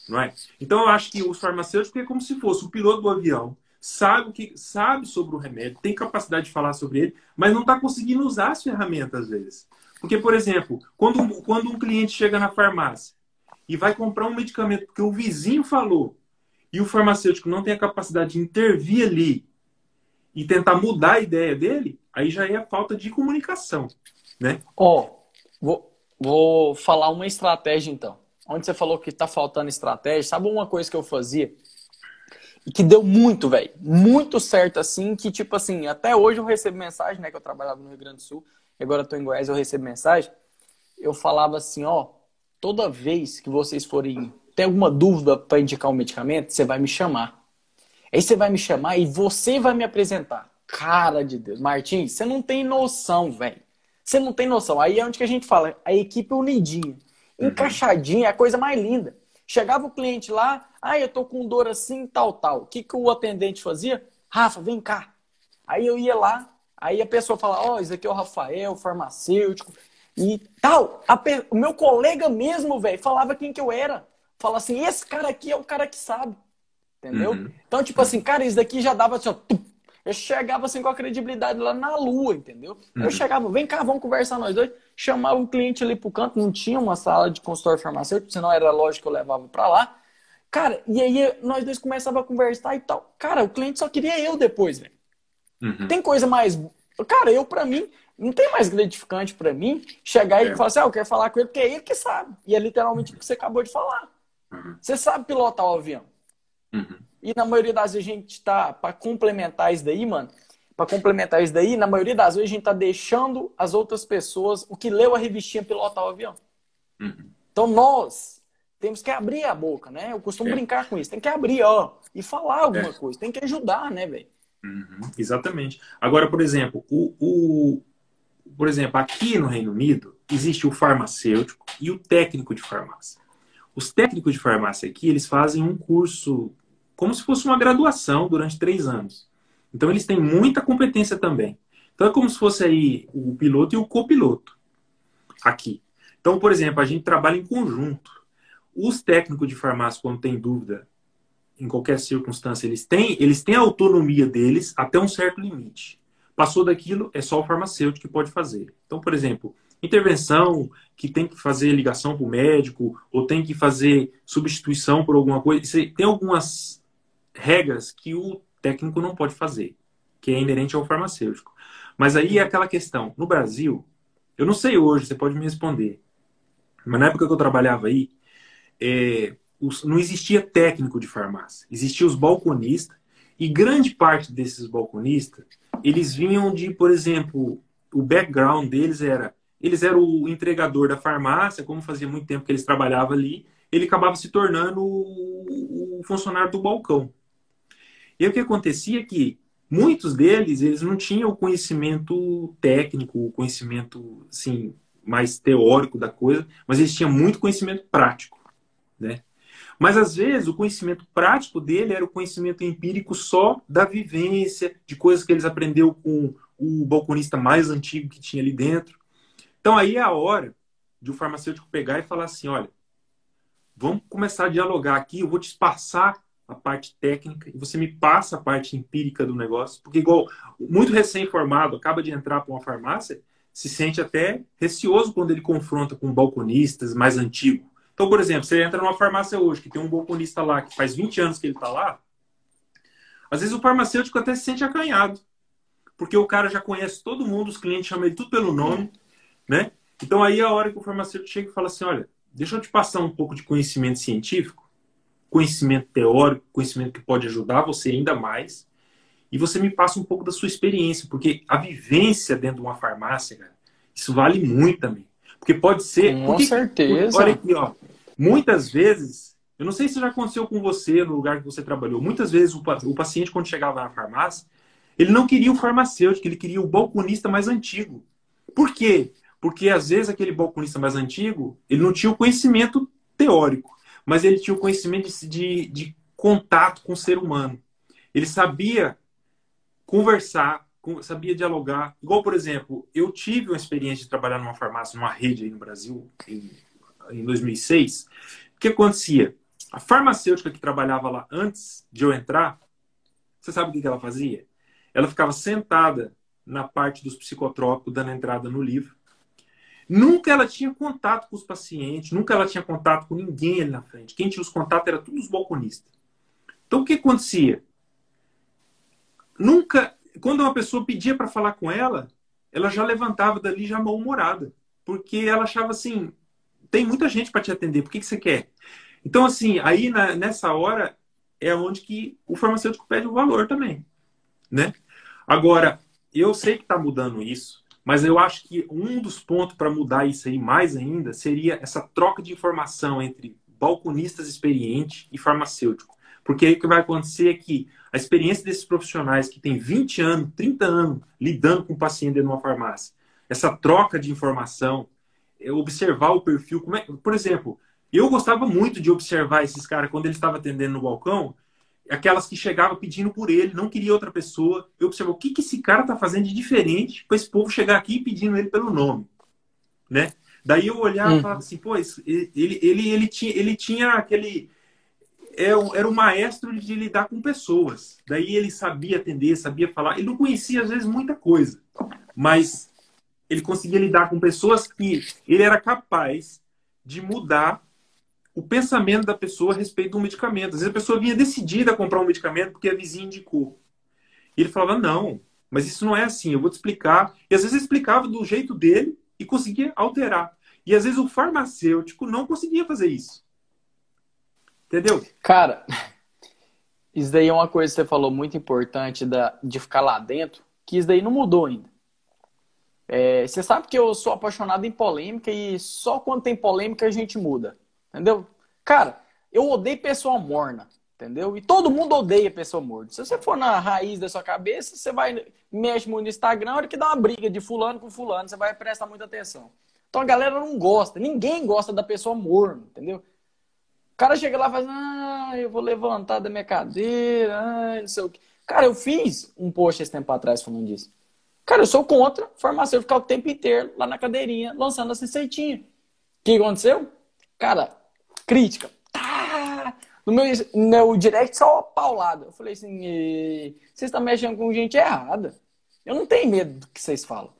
Não é? Então eu acho que os farmacêuticos é como se fosse o piloto do avião sabe o que sabe sobre o remédio, tem capacidade de falar sobre ele, mas não está conseguindo usar as ferramentas às vezes. Porque, por exemplo, quando, quando um cliente chega na farmácia e vai comprar um medicamento porque o vizinho falou e o farmacêutico não tem a capacidade de intervir ali e tentar mudar a ideia dele, aí já é a falta de comunicação, né? Ó, oh, vou, vou falar uma estratégia então. Onde você falou que está faltando estratégia, sabe uma coisa que eu fazia? E que deu muito, velho. Muito certo, assim, que, tipo assim, até hoje eu recebo mensagem, né? Que eu trabalhava no Rio Grande do Sul, e agora tô em Goiás, eu recebo mensagem. Eu falava assim, ó, toda vez que vocês forem ter alguma dúvida para indicar um medicamento, você vai me chamar. Aí você vai me chamar e você vai me apresentar. Cara de Deus, Martins, você não tem noção, velho. Você não tem noção. Aí é onde que a gente fala, a equipe unidinha, uhum. encaixadinha, é a coisa mais linda. Chegava o cliente lá, ah, eu tô com dor assim, tal, tal. O que, que o atendente fazia? Rafa, vem cá. Aí eu ia lá, aí a pessoa fala, ó, oh, isso aqui é o Rafael, farmacêutico e tal. O meu colega mesmo, velho, falava quem que eu era. Fala assim, esse cara aqui é o cara que sabe. Entendeu? Uhum. Então, tipo assim, cara, isso daqui já dava assim, ó, tum, eu chegava assim com a credibilidade lá na lua, entendeu? Uhum. Eu chegava, vem cá, vamos conversar nós dois. Chamava o cliente ali pro canto, não tinha uma sala de consultório farmacêutico, senão era lógico que eu levava para lá. Cara, e aí nós dois começávamos a conversar e tal. Cara, o cliente só queria eu depois, velho. Uhum. Tem coisa mais. Cara, eu, para mim, não tem mais gratificante para mim chegar é. e falar assim: ah, eu quero falar com ele, porque é ele que sabe. E é literalmente o que você acabou de falar. Uhum. Você sabe pilotar o avião. Uhum. E na maioria das vezes a gente tá, para complementar isso daí, mano, para complementar isso daí, na maioria das vezes a gente tá deixando as outras pessoas, o que leu a revistinha, pilotar o avião. Uhum. Então nós temos que abrir a boca, né? Eu costumo é. brincar com isso. Tem que abrir, ó, e falar alguma é. coisa. Tem que ajudar, né, velho? Uhum. Exatamente. Agora, por exemplo, o, o, por exemplo, aqui no Reino Unido existe o farmacêutico e o técnico de farmácia. Os técnicos de farmácia aqui, eles fazem um curso como se fosse uma graduação durante três anos. Então eles têm muita competência também. Então é como se fosse aí o piloto e o copiloto aqui. Então, por exemplo, a gente trabalha em conjunto. Os técnicos de farmácia, quando tem dúvida em qualquer circunstância, eles têm, eles têm a autonomia deles até um certo limite. Passou daquilo, é só o farmacêutico que pode fazer. Então, por exemplo, intervenção que tem que fazer ligação para o médico ou tem que fazer substituição por alguma coisa, tem algumas regras que o técnico não pode fazer, que é inerente ao farmacêutico. Mas aí é aquela questão. No Brasil, eu não sei hoje, você pode me responder. Mas na época que eu trabalhava aí, é, os, não existia técnico de farmácia. Existiam os balconistas. E grande parte desses balconistas, eles vinham de, por exemplo, o background deles era... Eles eram o entregador da farmácia, como fazia muito tempo que eles trabalhavam ali, ele acabava se tornando o, o funcionário do balcão. E o que acontecia é que muitos deles eles não tinham o conhecimento técnico, o conhecimento assim, mais teórico da coisa, mas eles tinham muito conhecimento prático, né? Mas às vezes o conhecimento prático dele era o conhecimento empírico só da vivência, de coisas que eles aprendeu com o balconista mais antigo que tinha ali dentro. Então aí é a hora de o farmacêutico pegar e falar assim, olha, vamos começar a dialogar aqui, eu vou te passar a parte técnica e você me passa a parte empírica do negócio. Porque, igual, muito recém-formado, acaba de entrar para uma farmácia, se sente até receoso quando ele confronta com balconistas mais antigos. Então, por exemplo, você entra numa farmácia hoje, que tem um balconista lá, que faz 20 anos que ele está lá, às vezes o farmacêutico até se sente acanhado. Porque o cara já conhece todo mundo, os clientes chamam ele tudo pelo nome, né? Então aí é a hora que o farmacêutico chega e fala assim, olha, deixa eu te passar um pouco de conhecimento científico conhecimento teórico, conhecimento que pode ajudar você ainda mais. E você me passa um pouco da sua experiência, porque a vivência dentro de uma farmácia, cara, isso vale muito também. Porque pode ser. Com porque, certeza. Olha aqui, ó. Muitas vezes, eu não sei se já aconteceu com você no lugar que você trabalhou. Muitas vezes o, o paciente, quando chegava na farmácia, ele não queria o farmacêutico, ele queria o balconista mais antigo. Por quê? Porque às vezes aquele balconista mais antigo, ele não tinha o conhecimento teórico mas ele tinha o conhecimento de, de, de contato com o ser humano. Ele sabia conversar, sabia dialogar. Igual, por exemplo, eu tive uma experiência de trabalhar numa farmácia, numa rede aí no Brasil, em, em 2006. O que acontecia? A farmacêutica que trabalhava lá antes de eu entrar, você sabe o que ela fazia? Ela ficava sentada na parte dos psicotrópicos, dando entrada no livro. Nunca ela tinha contato com os pacientes, nunca ela tinha contato com ninguém ali na frente. Quem tinha os contatos era todos os balconistas. Então o que acontecia? Nunca, quando uma pessoa pedia para falar com ela, ela já levantava dali já mal-humorada, porque ela achava assim, tem muita gente para te atender, por que, que você quer? Então assim, aí na, nessa hora é onde que o farmacêutico pede o valor também, né? Agora, eu sei que está mudando isso, mas eu acho que um dos pontos para mudar isso aí mais ainda seria essa troca de informação entre balconistas experientes e farmacêutico. Porque aí o que vai acontecer é que a experiência desses profissionais que têm 20 anos, 30 anos lidando com o paciente de uma farmácia, essa troca de informação, observar o perfil. É, por exemplo, eu gostava muito de observar esses caras quando eles estavam atendendo no balcão, aquelas que chegavam pedindo por ele, não queria outra pessoa. Eu observo o que, que esse cara tá fazendo de diferente para esse povo chegar aqui pedindo ele pelo nome, né? Daí eu olhava e hum. falava assim, pô, ele, ele, ele, tinha, ele tinha aquele... É era um maestro de lidar com pessoas. Daí ele sabia atender, sabia falar. Ele não conhecia, às vezes, muita coisa. Mas ele conseguia lidar com pessoas que ele era capaz de mudar o pensamento da pessoa a respeito um medicamento. Às vezes a pessoa vinha decidida a comprar um medicamento porque a vizinha indicou. E ele falava, não, mas isso não é assim, eu vou te explicar. E às vezes explicava do jeito dele e conseguia alterar. E às vezes o farmacêutico não conseguia fazer isso. Entendeu? Cara, isso daí é uma coisa que você falou muito importante da, de ficar lá dentro, que isso daí não mudou ainda. É, você sabe que eu sou apaixonado em polêmica e só quando tem polêmica a gente muda. Entendeu? Cara, eu odeio pessoa morna. Entendeu? E todo mundo odeia pessoa morna. Se você for na raiz da sua cabeça, você vai, mexe muito no Instagram, hora que dá uma briga de fulano com fulano, você vai prestar muita atenção. Então a galera não gosta, ninguém gosta da pessoa morna, entendeu? cara chega lá e faz, ah, eu vou levantar da minha cadeira, ah, não sei o quê. Cara, eu fiz um post esse tempo atrás falando disso. Cara, eu sou contra farmacêutico ficar o tempo inteiro lá na cadeirinha lançando essa receitinha. O que aconteceu? Cara, crítica. Ah, no meu, no direct só paulada. Eu falei assim, vocês estão mexendo com gente errada. Eu não tenho medo do que vocês falam.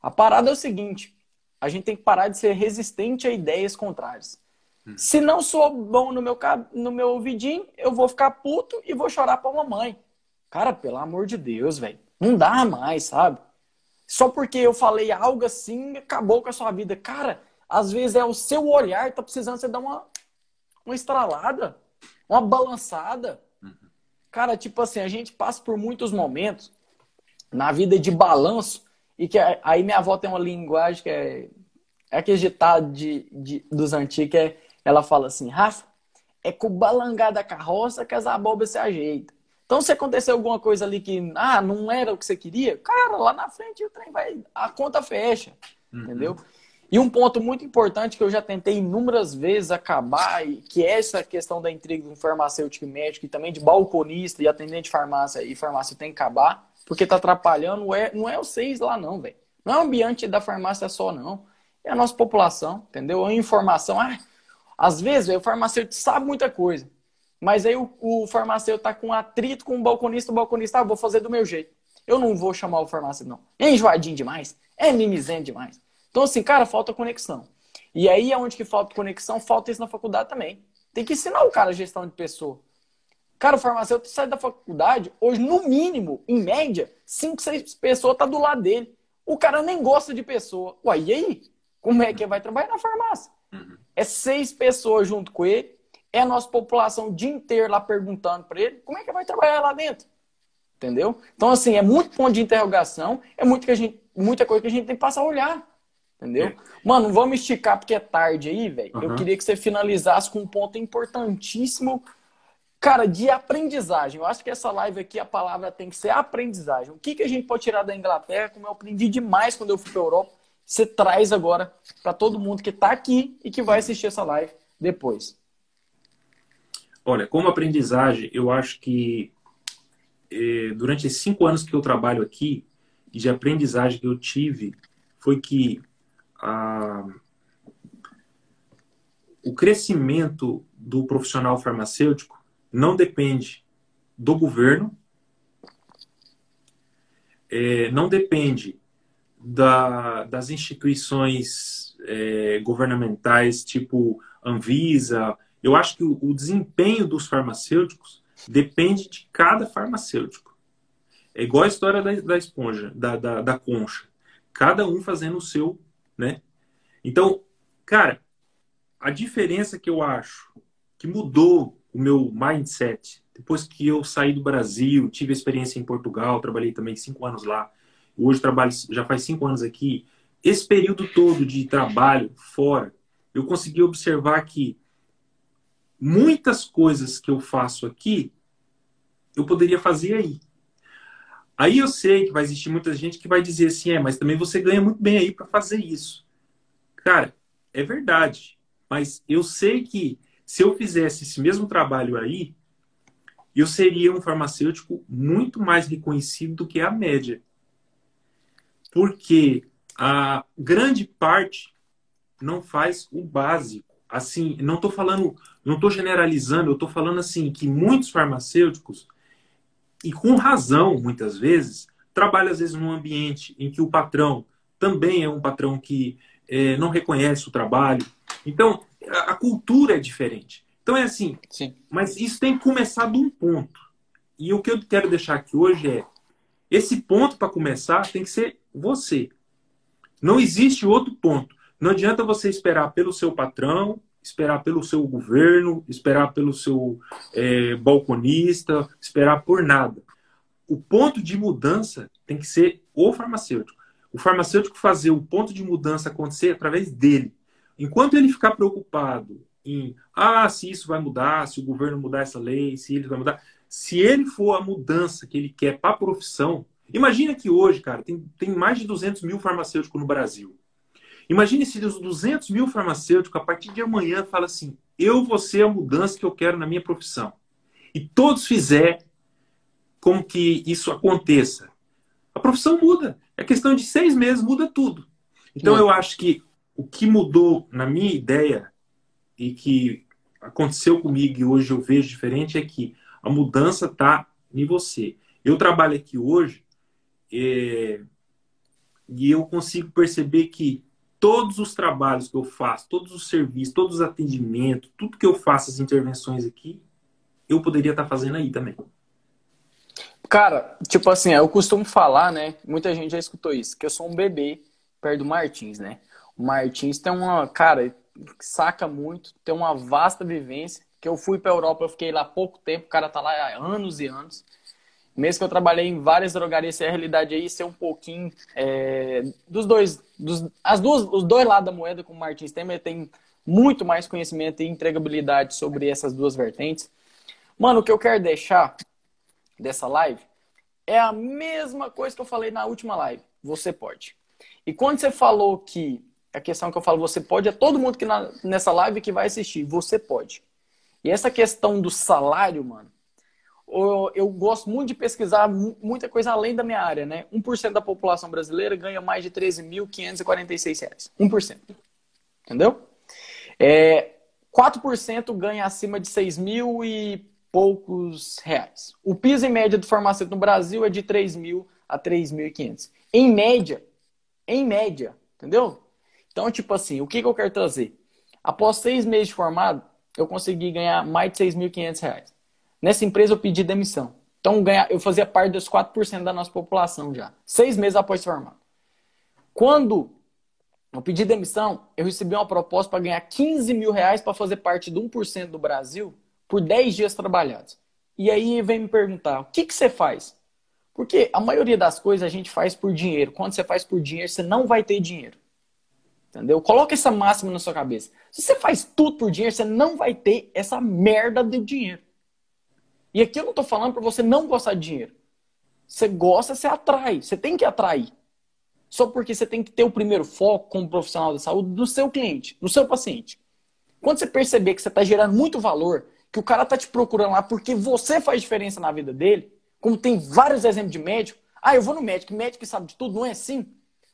A parada é o seguinte: a gente tem que parar de ser resistente a ideias contrárias. Hum. Se não sou bom no meu, no meu ouvidinho, eu vou ficar puto e vou chorar pra mamãe. Cara, pelo amor de Deus, velho. Não dá mais, sabe? Só porque eu falei algo assim, acabou com a sua vida. Cara, às vezes é o seu olhar, tá precisando você dar uma, uma estralada, uma balançada. Cara, tipo assim, a gente passa por muitos momentos na vida de balanço e que aí minha avó tem uma linguagem que é, é aquele ditado de, de, dos antigos, que é, ela fala assim, Rafa, é com o balangar da carroça que as abobras se ajeitam. Então, se acontecer alguma coisa ali que ah, não era o que você queria, cara, lá na frente o trem vai. A conta fecha. Uhum. Entendeu? E um ponto muito importante que eu já tentei inúmeras vezes acabar, que é essa questão da intriga do farmacêutico e médico, e também de balconista e atendente de farmácia e farmácia tem que acabar, porque tá atrapalhando, é, não é seis lá não, velho. Não é o ambiente da farmácia só, não. É a nossa população, entendeu? A informação. Ah, às vezes, véio, o farmacêutico sabe muita coisa. Mas aí o, o farmacêutico tá com atrito com o balconista, o balconista, ah, vou fazer do meu jeito. Eu não vou chamar o farmacêutico, não. É enjoadinho demais, é mimizento demais. Então, assim, cara, falta conexão. E aí, onde que falta conexão, falta isso na faculdade também. Tem que ensinar o cara a gestão de pessoa. Cara, o farmacêutico sai da faculdade, hoje, no mínimo, em média, 5, 6 pessoas tá do lado dele. O cara nem gosta de pessoa. Ué, e aí? Como é que vai trabalhar na farmácia? Uhum. É seis pessoas junto com ele, é a nossa população o dia inteiro lá perguntando para ele como é que vai trabalhar lá dentro. Entendeu? Então, assim, é muito ponto de interrogação, é muito que a gente, muita coisa que a gente tem que passar a olhar. Entendeu? Mano, vamos esticar porque é tarde aí, velho. Uhum. Eu queria que você finalizasse com um ponto importantíssimo, cara, de aprendizagem. Eu acho que essa live aqui, a palavra tem que ser aprendizagem. O que, que a gente pode tirar da Inglaterra, como eu aprendi demais quando eu fui para Europa, você traz agora para todo mundo que está aqui e que vai assistir essa live depois. Olha, como aprendizagem, eu acho que eh, durante esses cinco anos que eu trabalho aqui, de aprendizagem que eu tive, foi que ah, o crescimento do profissional farmacêutico não depende do governo, eh, não depende da, das instituições eh, governamentais, tipo Anvisa, eu acho que o, o desempenho dos farmacêuticos depende de cada farmacêutico. É igual a história da, da esponja, da, da, da, concha. Cada um fazendo o seu, né? Então, cara, a diferença que eu acho que mudou o meu mindset depois que eu saí do Brasil, tive experiência em Portugal, trabalhei também cinco anos lá. Hoje trabalho já faz cinco anos aqui. Esse período todo de trabalho fora, eu consegui observar que muitas coisas que eu faço aqui, eu poderia fazer aí. Aí eu sei que vai existir muita gente que vai dizer assim, é, mas também você ganha muito bem aí para fazer isso. Cara, é verdade. Mas eu sei que se eu fizesse esse mesmo trabalho aí, eu seria um farmacêutico muito mais reconhecido do que a média. Porque a grande parte não faz o básico. Assim, não estou falando não estou generalizando, eu estou falando assim que muitos farmacêuticos, e com razão muitas vezes, trabalham às vezes num ambiente em que o patrão também é um patrão que é, não reconhece o trabalho. Então, a, a, cultura é diferente. Então é assim, Sim. mas isso tem que começar de um ponto. E o que eu quero deixar aqui hoje é, esse ponto para começar tem que ser você. Não existe outro ponto. Não adianta você esperar pelo seu patrão, esperar pelo seu governo, esperar pelo seu é, balconista, esperar por nada. O ponto de mudança tem que ser o farmacêutico. O farmacêutico fazer o ponto de mudança acontecer através dele. Enquanto ele ficar preocupado em, ah, se isso vai mudar, se o governo mudar essa lei, se ele vai mudar. Se ele for a mudança que ele quer para a profissão, imagina que hoje, cara, tem, tem mais de 200 mil farmacêuticos no Brasil. Imagine se os 200 mil farmacêuticos, a partir de amanhã, fala assim: eu vou ser a mudança que eu quero na minha profissão. E todos fizer como que isso aconteça. A profissão muda. É questão de seis meses, muda tudo. Então, eu acho que o que mudou na minha ideia e que aconteceu comigo e hoje eu vejo diferente é que a mudança está em você. Eu trabalho aqui hoje é, e eu consigo perceber que todos os trabalhos que eu faço, todos os serviços, todos os atendimentos, tudo que eu faço, as intervenções aqui, eu poderia estar fazendo aí também. Cara, tipo assim, eu costumo falar, né? Muita gente já escutou isso, que eu sou um bebê perto do Martins, né? O Martins tem uma, cara, saca muito, tem uma vasta vivência. Que eu fui para Europa, eu fiquei lá pouco tempo, o cara tá lá há anos e anos. Mesmo que eu trabalhei em várias drogarias, a realidade aí ser um pouquinho é, dos dois, dos, as duas, os dois lados da moeda, como o Martins tem, mas tem muito mais conhecimento e entregabilidade sobre essas duas vertentes. Mano, o que eu quero deixar dessa live é a mesma coisa que eu falei na última live. Você pode. E quando você falou que a questão que eu falo, você pode, é todo mundo que na, nessa live que vai assistir, você pode. E essa questão do salário, mano, eu, gosto muito de pesquisar muita coisa além da minha área, né? 1% da população brasileira ganha mais de 13.546 reais. 1%. Entendeu? É, 4% ganha acima de 6 mil e poucos reais. O piso em média do farmacêutico no Brasil é de 3 mil a 3.500. Em média, em média, entendeu? Então, tipo assim, o que, que eu quero trazer? Após seis meses de formado, eu consegui ganhar mais de 6.500 reais. Nessa empresa eu pedi demissão. Então eu fazia parte dos 4% da nossa população já. Seis meses após ser formado. Quando eu pedi demissão, eu recebi uma proposta para ganhar 15 mil reais para fazer parte de 1% do Brasil por 10 dias trabalhados. E aí vem me perguntar, o que, que você faz? Porque a maioria das coisas a gente faz por dinheiro. Quando você faz por dinheiro, você não vai ter dinheiro. Entendeu? Coloca essa máxima na sua cabeça. Se você faz tudo por dinheiro, você não vai ter essa merda de dinheiro. E aqui eu não estou falando para você não gostar de dinheiro. Você gosta, você atrai. Você tem que atrair. Só porque você tem que ter o primeiro foco como profissional da saúde no seu cliente, no seu paciente. Quando você perceber que você está gerando muito valor, que o cara está te procurando lá porque você faz diferença na vida dele, como tem vários exemplos de médico. Ah, eu vou no médico, médico que sabe de tudo, não é assim?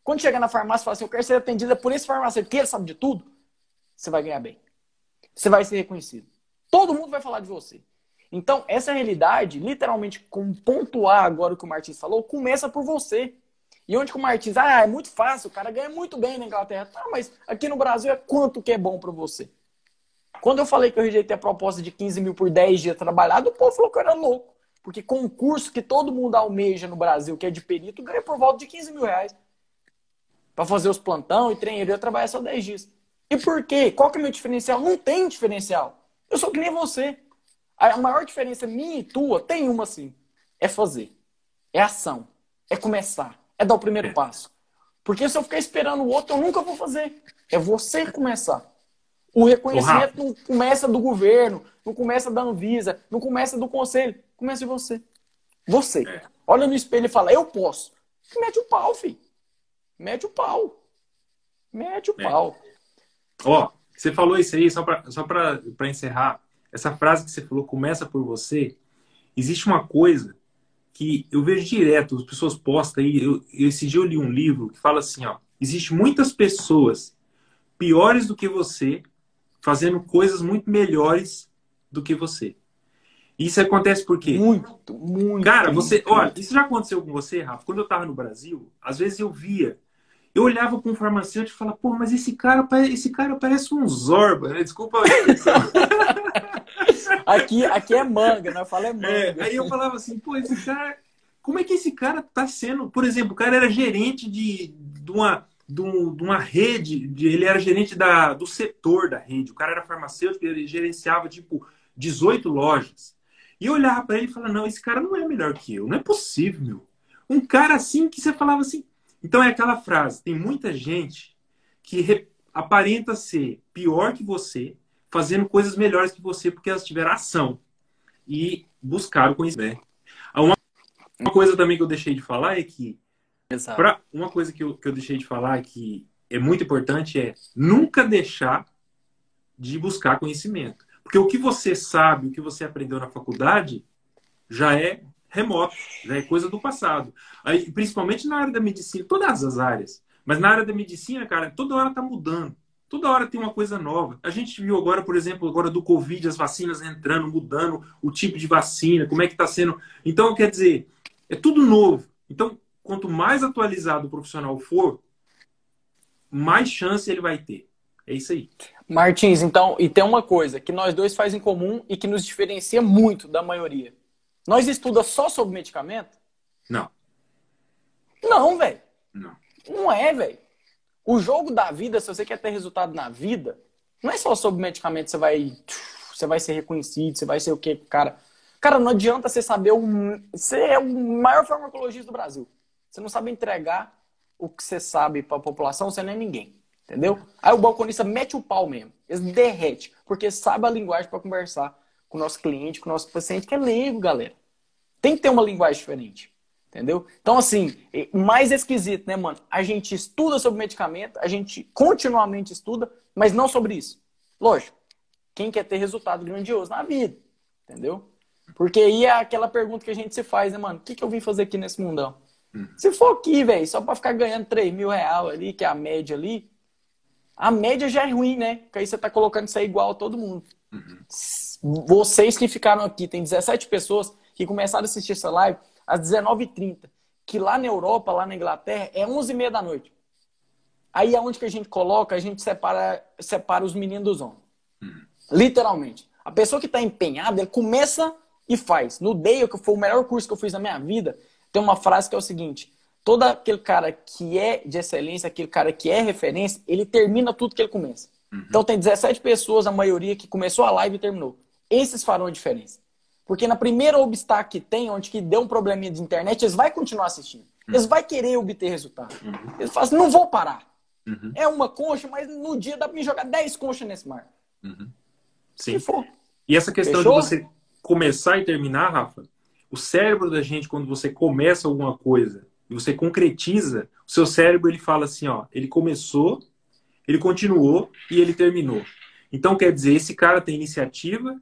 Quando chegar na farmácia e falar assim, eu quero ser atendida por esse farmacêutico, que ele sabe de tudo, você vai ganhar bem. Você vai ser reconhecido. Todo mundo vai falar de você. Então, essa realidade, literalmente, com pontuar agora o que o Martins falou, começa por você. E onde que o Martins, ah, é muito fácil, o cara ganha muito bem na Inglaterra. Tá, mas aqui no Brasil é quanto que é bom para você? Quando eu falei que eu rejeitei a proposta de 15 mil por 10 dias trabalhado, o povo falou que eu era louco. Porque concurso que todo mundo almeja no Brasil, que é de perito, ganha por volta de 15 mil reais. Para fazer os plantão e treineiro, eu trabalho só 10 dias. E por quê? Qual que é o meu diferencial? Não tem diferencial. Eu sou que nem você. A maior diferença minha e tua tem uma assim: é fazer, é ação, é começar, é dar o primeiro é. passo. Porque se eu ficar esperando o outro, eu nunca vou fazer. É você começar. O reconhecimento não começa do governo, não começa da Anvisa, não começa do conselho, começa de você. Você. É. Olha no espelho e fala, eu posso. Mete o pau, filho. Mete o pau. Mete o é. pau. Ó, você falou isso aí, só para só encerrar essa frase que você falou, começa por você, existe uma coisa que eu vejo direto, as pessoas postam aí, eu, esse dia eu li um livro que fala assim, ó, existe muitas pessoas piores do que você fazendo coisas muito melhores do que você. Isso acontece por quê? Muito, muito. Cara, você, olha, isso já aconteceu com você, Rafa? Quando eu tava no Brasil, às vezes eu via eu olhava para um farmacêutico e falava, pô, mas esse cara, esse cara parece um Zorba, né? Desculpa a aqui, aqui é manga, né? Fala é, é manga. É, aí eu falava assim, pô, esse cara, como é que esse cara tá sendo? Por exemplo, o cara era gerente de, de uma de, uma rede, de, ele era gerente da, do setor da rede. O cara era farmacêutico, ele gerenciava tipo 18 lojas. E eu olhava para ele e falava: Não, esse cara não é melhor que eu, não é possível, meu. Um cara assim que você falava assim. Então é aquela frase: tem muita gente que aparenta ser pior que você, fazendo coisas melhores que você porque elas tiveram ação e buscaram conhecimento. Uma, uma coisa também que eu deixei de falar é que pra, uma coisa que eu, que eu deixei de falar que é muito importante é nunca deixar de buscar conhecimento. Porque o que você sabe, o que você aprendeu na faculdade, já é remoto, já é coisa do passado. Aí, principalmente na área da medicina, todas as áreas. Mas na área da medicina, cara, toda hora está mudando. Toda hora tem uma coisa nova. A gente viu agora, por exemplo, agora do Covid, as vacinas entrando, mudando o tipo de vacina, como é que está sendo. Então, quer dizer, é tudo novo. Então, quanto mais atualizado o profissional for, mais chance ele vai ter. É isso aí. Martins, então, e tem uma coisa que nós dois faz em comum e que nos diferencia muito da maioria. Nós estuda só sobre medicamento? Não. Não, velho. Não. Não é, velho. O jogo da vida, se você quer ter resultado na vida, não é só sobre medicamento, você vai, você vai ser reconhecido, você vai ser o quê, cara? Cara, não adianta você saber você é o maior farmacologista do Brasil. Você não sabe entregar o que você sabe para a população, você não é ninguém. Entendeu? Aí o balconista mete o pau mesmo. Ele derrete, porque sabe a linguagem para conversar com o nosso cliente, com o nosso paciente, que é leigo, galera. Tem que ter uma linguagem diferente. Entendeu? Então, assim, mais esquisito, né, mano? A gente estuda sobre medicamento, a gente continuamente estuda, mas não sobre isso. Lógico, quem quer ter resultado grandioso na vida, entendeu? Porque aí é aquela pergunta que a gente se faz, né, mano? O que, que eu vim fazer aqui nesse mundão? Uhum. Se for aqui, velho, só pra ficar ganhando 3 mil reais ali, que é a média ali, a média já é ruim, né? Porque aí você tá colocando isso aí igual a todo mundo. Uhum. Vocês que ficaram aqui, tem 17 pessoas que começaram a assistir essa live às 19h30, que lá na Europa, lá na Inglaterra, é 11h30 da noite. Aí aonde que a gente coloca, a gente separa, separa os meninos dos homens. Uhum. Literalmente. A pessoa que está empenhada, ele começa e faz. No Dale, que foi o melhor curso que eu fiz na minha vida, tem uma frase que é o seguinte: todo aquele cara que é de excelência, aquele cara que é referência, ele termina tudo que ele começa. Uhum. Então tem 17 pessoas, a maioria, que começou a live e terminou. Esses farão a diferença. Porque na primeira obstáculo que tem, onde que deu um probleminha de internet, eles vão continuar assistindo. Uhum. Eles vão querer obter resultado. Uhum. Eles falam assim, não vou parar. Uhum. É uma concha, mas no dia dá pra me jogar 10 conchas nesse mar. Uhum. Sim. Se for. E essa questão Fechou? de você começar e terminar, Rafa, o cérebro da gente, quando você começa alguma coisa e você concretiza, o seu cérebro ele fala assim, ó, ele começou, ele continuou e ele terminou. Então quer dizer, esse cara tem iniciativa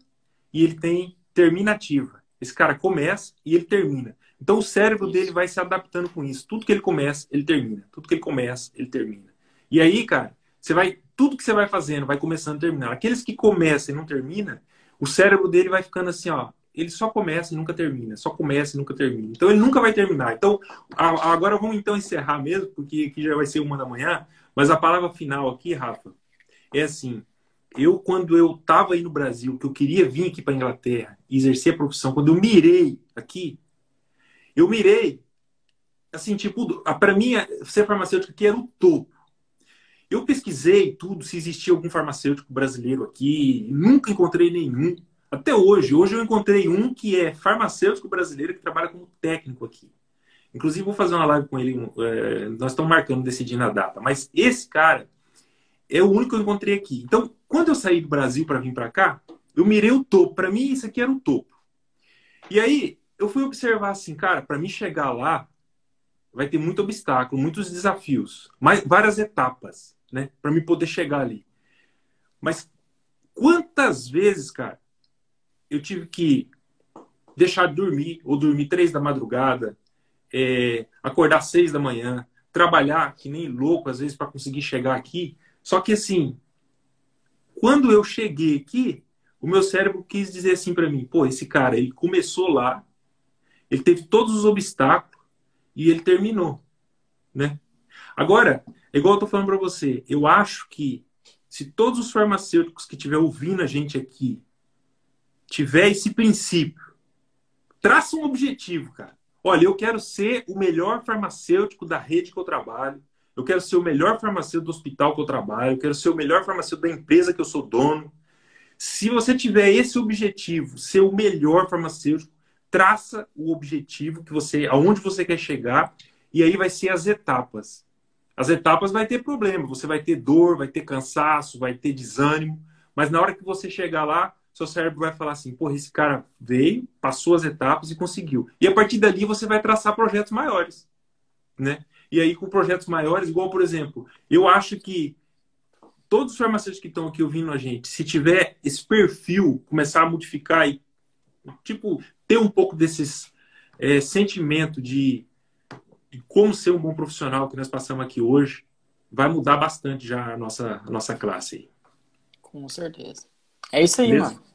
e ele tem terminativa. Esse cara começa e ele termina. Então o cérebro isso. dele vai se adaptando com isso. Tudo que ele começa, ele termina. Tudo que ele começa, ele termina. E aí, cara, você vai tudo que você vai fazendo vai começando a terminar. Aqueles que começam e não termina, o cérebro dele vai ficando assim, ó, ele só começa e nunca termina, só começa e nunca termina. Então ele nunca vai terminar. Então agora vamos então encerrar mesmo, porque aqui já vai ser uma da manhã. Mas a palavra final aqui, Rafa, é assim: eu, quando eu estava aí no Brasil, que eu queria vir aqui para Inglaterra e exercer a profissão, quando eu mirei aqui, eu mirei, assim, tipo, para mim, ser farmacêutico aqui era o topo. Eu pesquisei tudo, se existia algum farmacêutico brasileiro aqui, nunca encontrei nenhum. Até hoje. Hoje eu encontrei um que é farmacêutico brasileiro que trabalha como técnico aqui. Inclusive, vou fazer uma live com ele. É, nós estamos marcando, decidindo a data. Mas esse cara é o único que eu encontrei aqui. Então, quando eu saí do Brasil para vir para cá, eu mirei o topo. Para mim, isso aqui era o topo. E aí, eu fui observar assim, cara, para mim chegar lá, vai ter muito obstáculo, muitos desafios, mais, várias etapas, né? Para me poder chegar ali. Mas quantas vezes, cara, eu tive que deixar de dormir, ou dormir três da madrugada, é, acordar seis da manhã, trabalhar que nem louco às vezes para conseguir chegar aqui. Só que assim, quando eu cheguei aqui, o meu cérebro quis dizer assim para mim: pô, esse cara, ele começou lá, ele teve todos os obstáculos e ele terminou, né? Agora, igual eu tô falando para você, eu acho que se todos os farmacêuticos que estiver ouvindo a gente aqui tiver esse princípio, traça um objetivo, cara. Olha, eu quero ser o melhor farmacêutico da rede que eu trabalho. Eu quero ser o melhor farmacêutico do hospital que eu trabalho. Eu quero ser o melhor farmacêutico da empresa que eu sou dono. Se você tiver esse objetivo, ser o melhor farmacêutico, traça o objetivo que você, aonde você quer chegar, e aí vai ser as etapas. As etapas vai ter problema, você vai ter dor, vai ter cansaço, vai ter desânimo, mas na hora que você chegar lá, seu cérebro vai falar assim, porra, esse cara veio, passou as etapas e conseguiu. E a partir dali você vai traçar projetos maiores, né? E aí com projetos maiores, igual por exemplo, eu acho que todos os farmacêuticos que estão aqui ouvindo a gente, se tiver esse perfil, começar a modificar e, tipo, ter um pouco desses é, sentimento de, de, como ser um bom profissional que nós passamos aqui hoje, vai mudar bastante já a nossa, a nossa classe aí. Com certeza. É isso aí, Beleza? mano.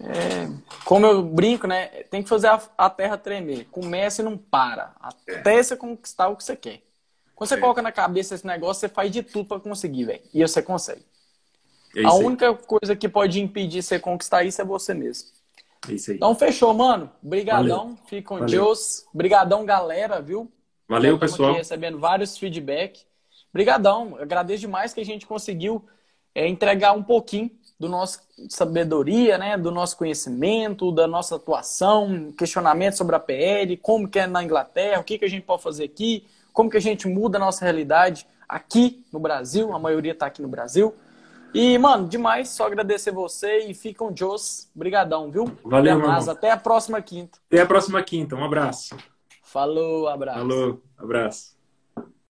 É, como eu brinco, né? Tem que fazer a, a terra tremer. Começa e não para. Até é. você conquistar o que você quer. Quando você é. coloca na cabeça esse negócio, você faz de tudo para conseguir, velho. E você consegue. É a única coisa que pode impedir você conquistar isso é você mesmo. É isso aí. Então fechou, mano. Brigadão. Fique com Valeu. Deus. Brigadão, galera, viu? Valeu, pessoal. Aqui recebendo vários feedback. Brigadão. Agradeço demais que a gente conseguiu é, entregar um pouquinho do nosso sabedoria, né, do nosso conhecimento, da nossa atuação, questionamento sobre a PL, como que é na Inglaterra, o que, que a gente pode fazer aqui, como que a gente muda a nossa realidade aqui no Brasil, a maioria está aqui no Brasil. E, mano, demais, só agradecer você e fica com Deus. Brigadão, viu? Valeu, mano. Até a próxima quinta. Até a próxima quinta. Um abraço. Falou, abraço. Falou, abraço.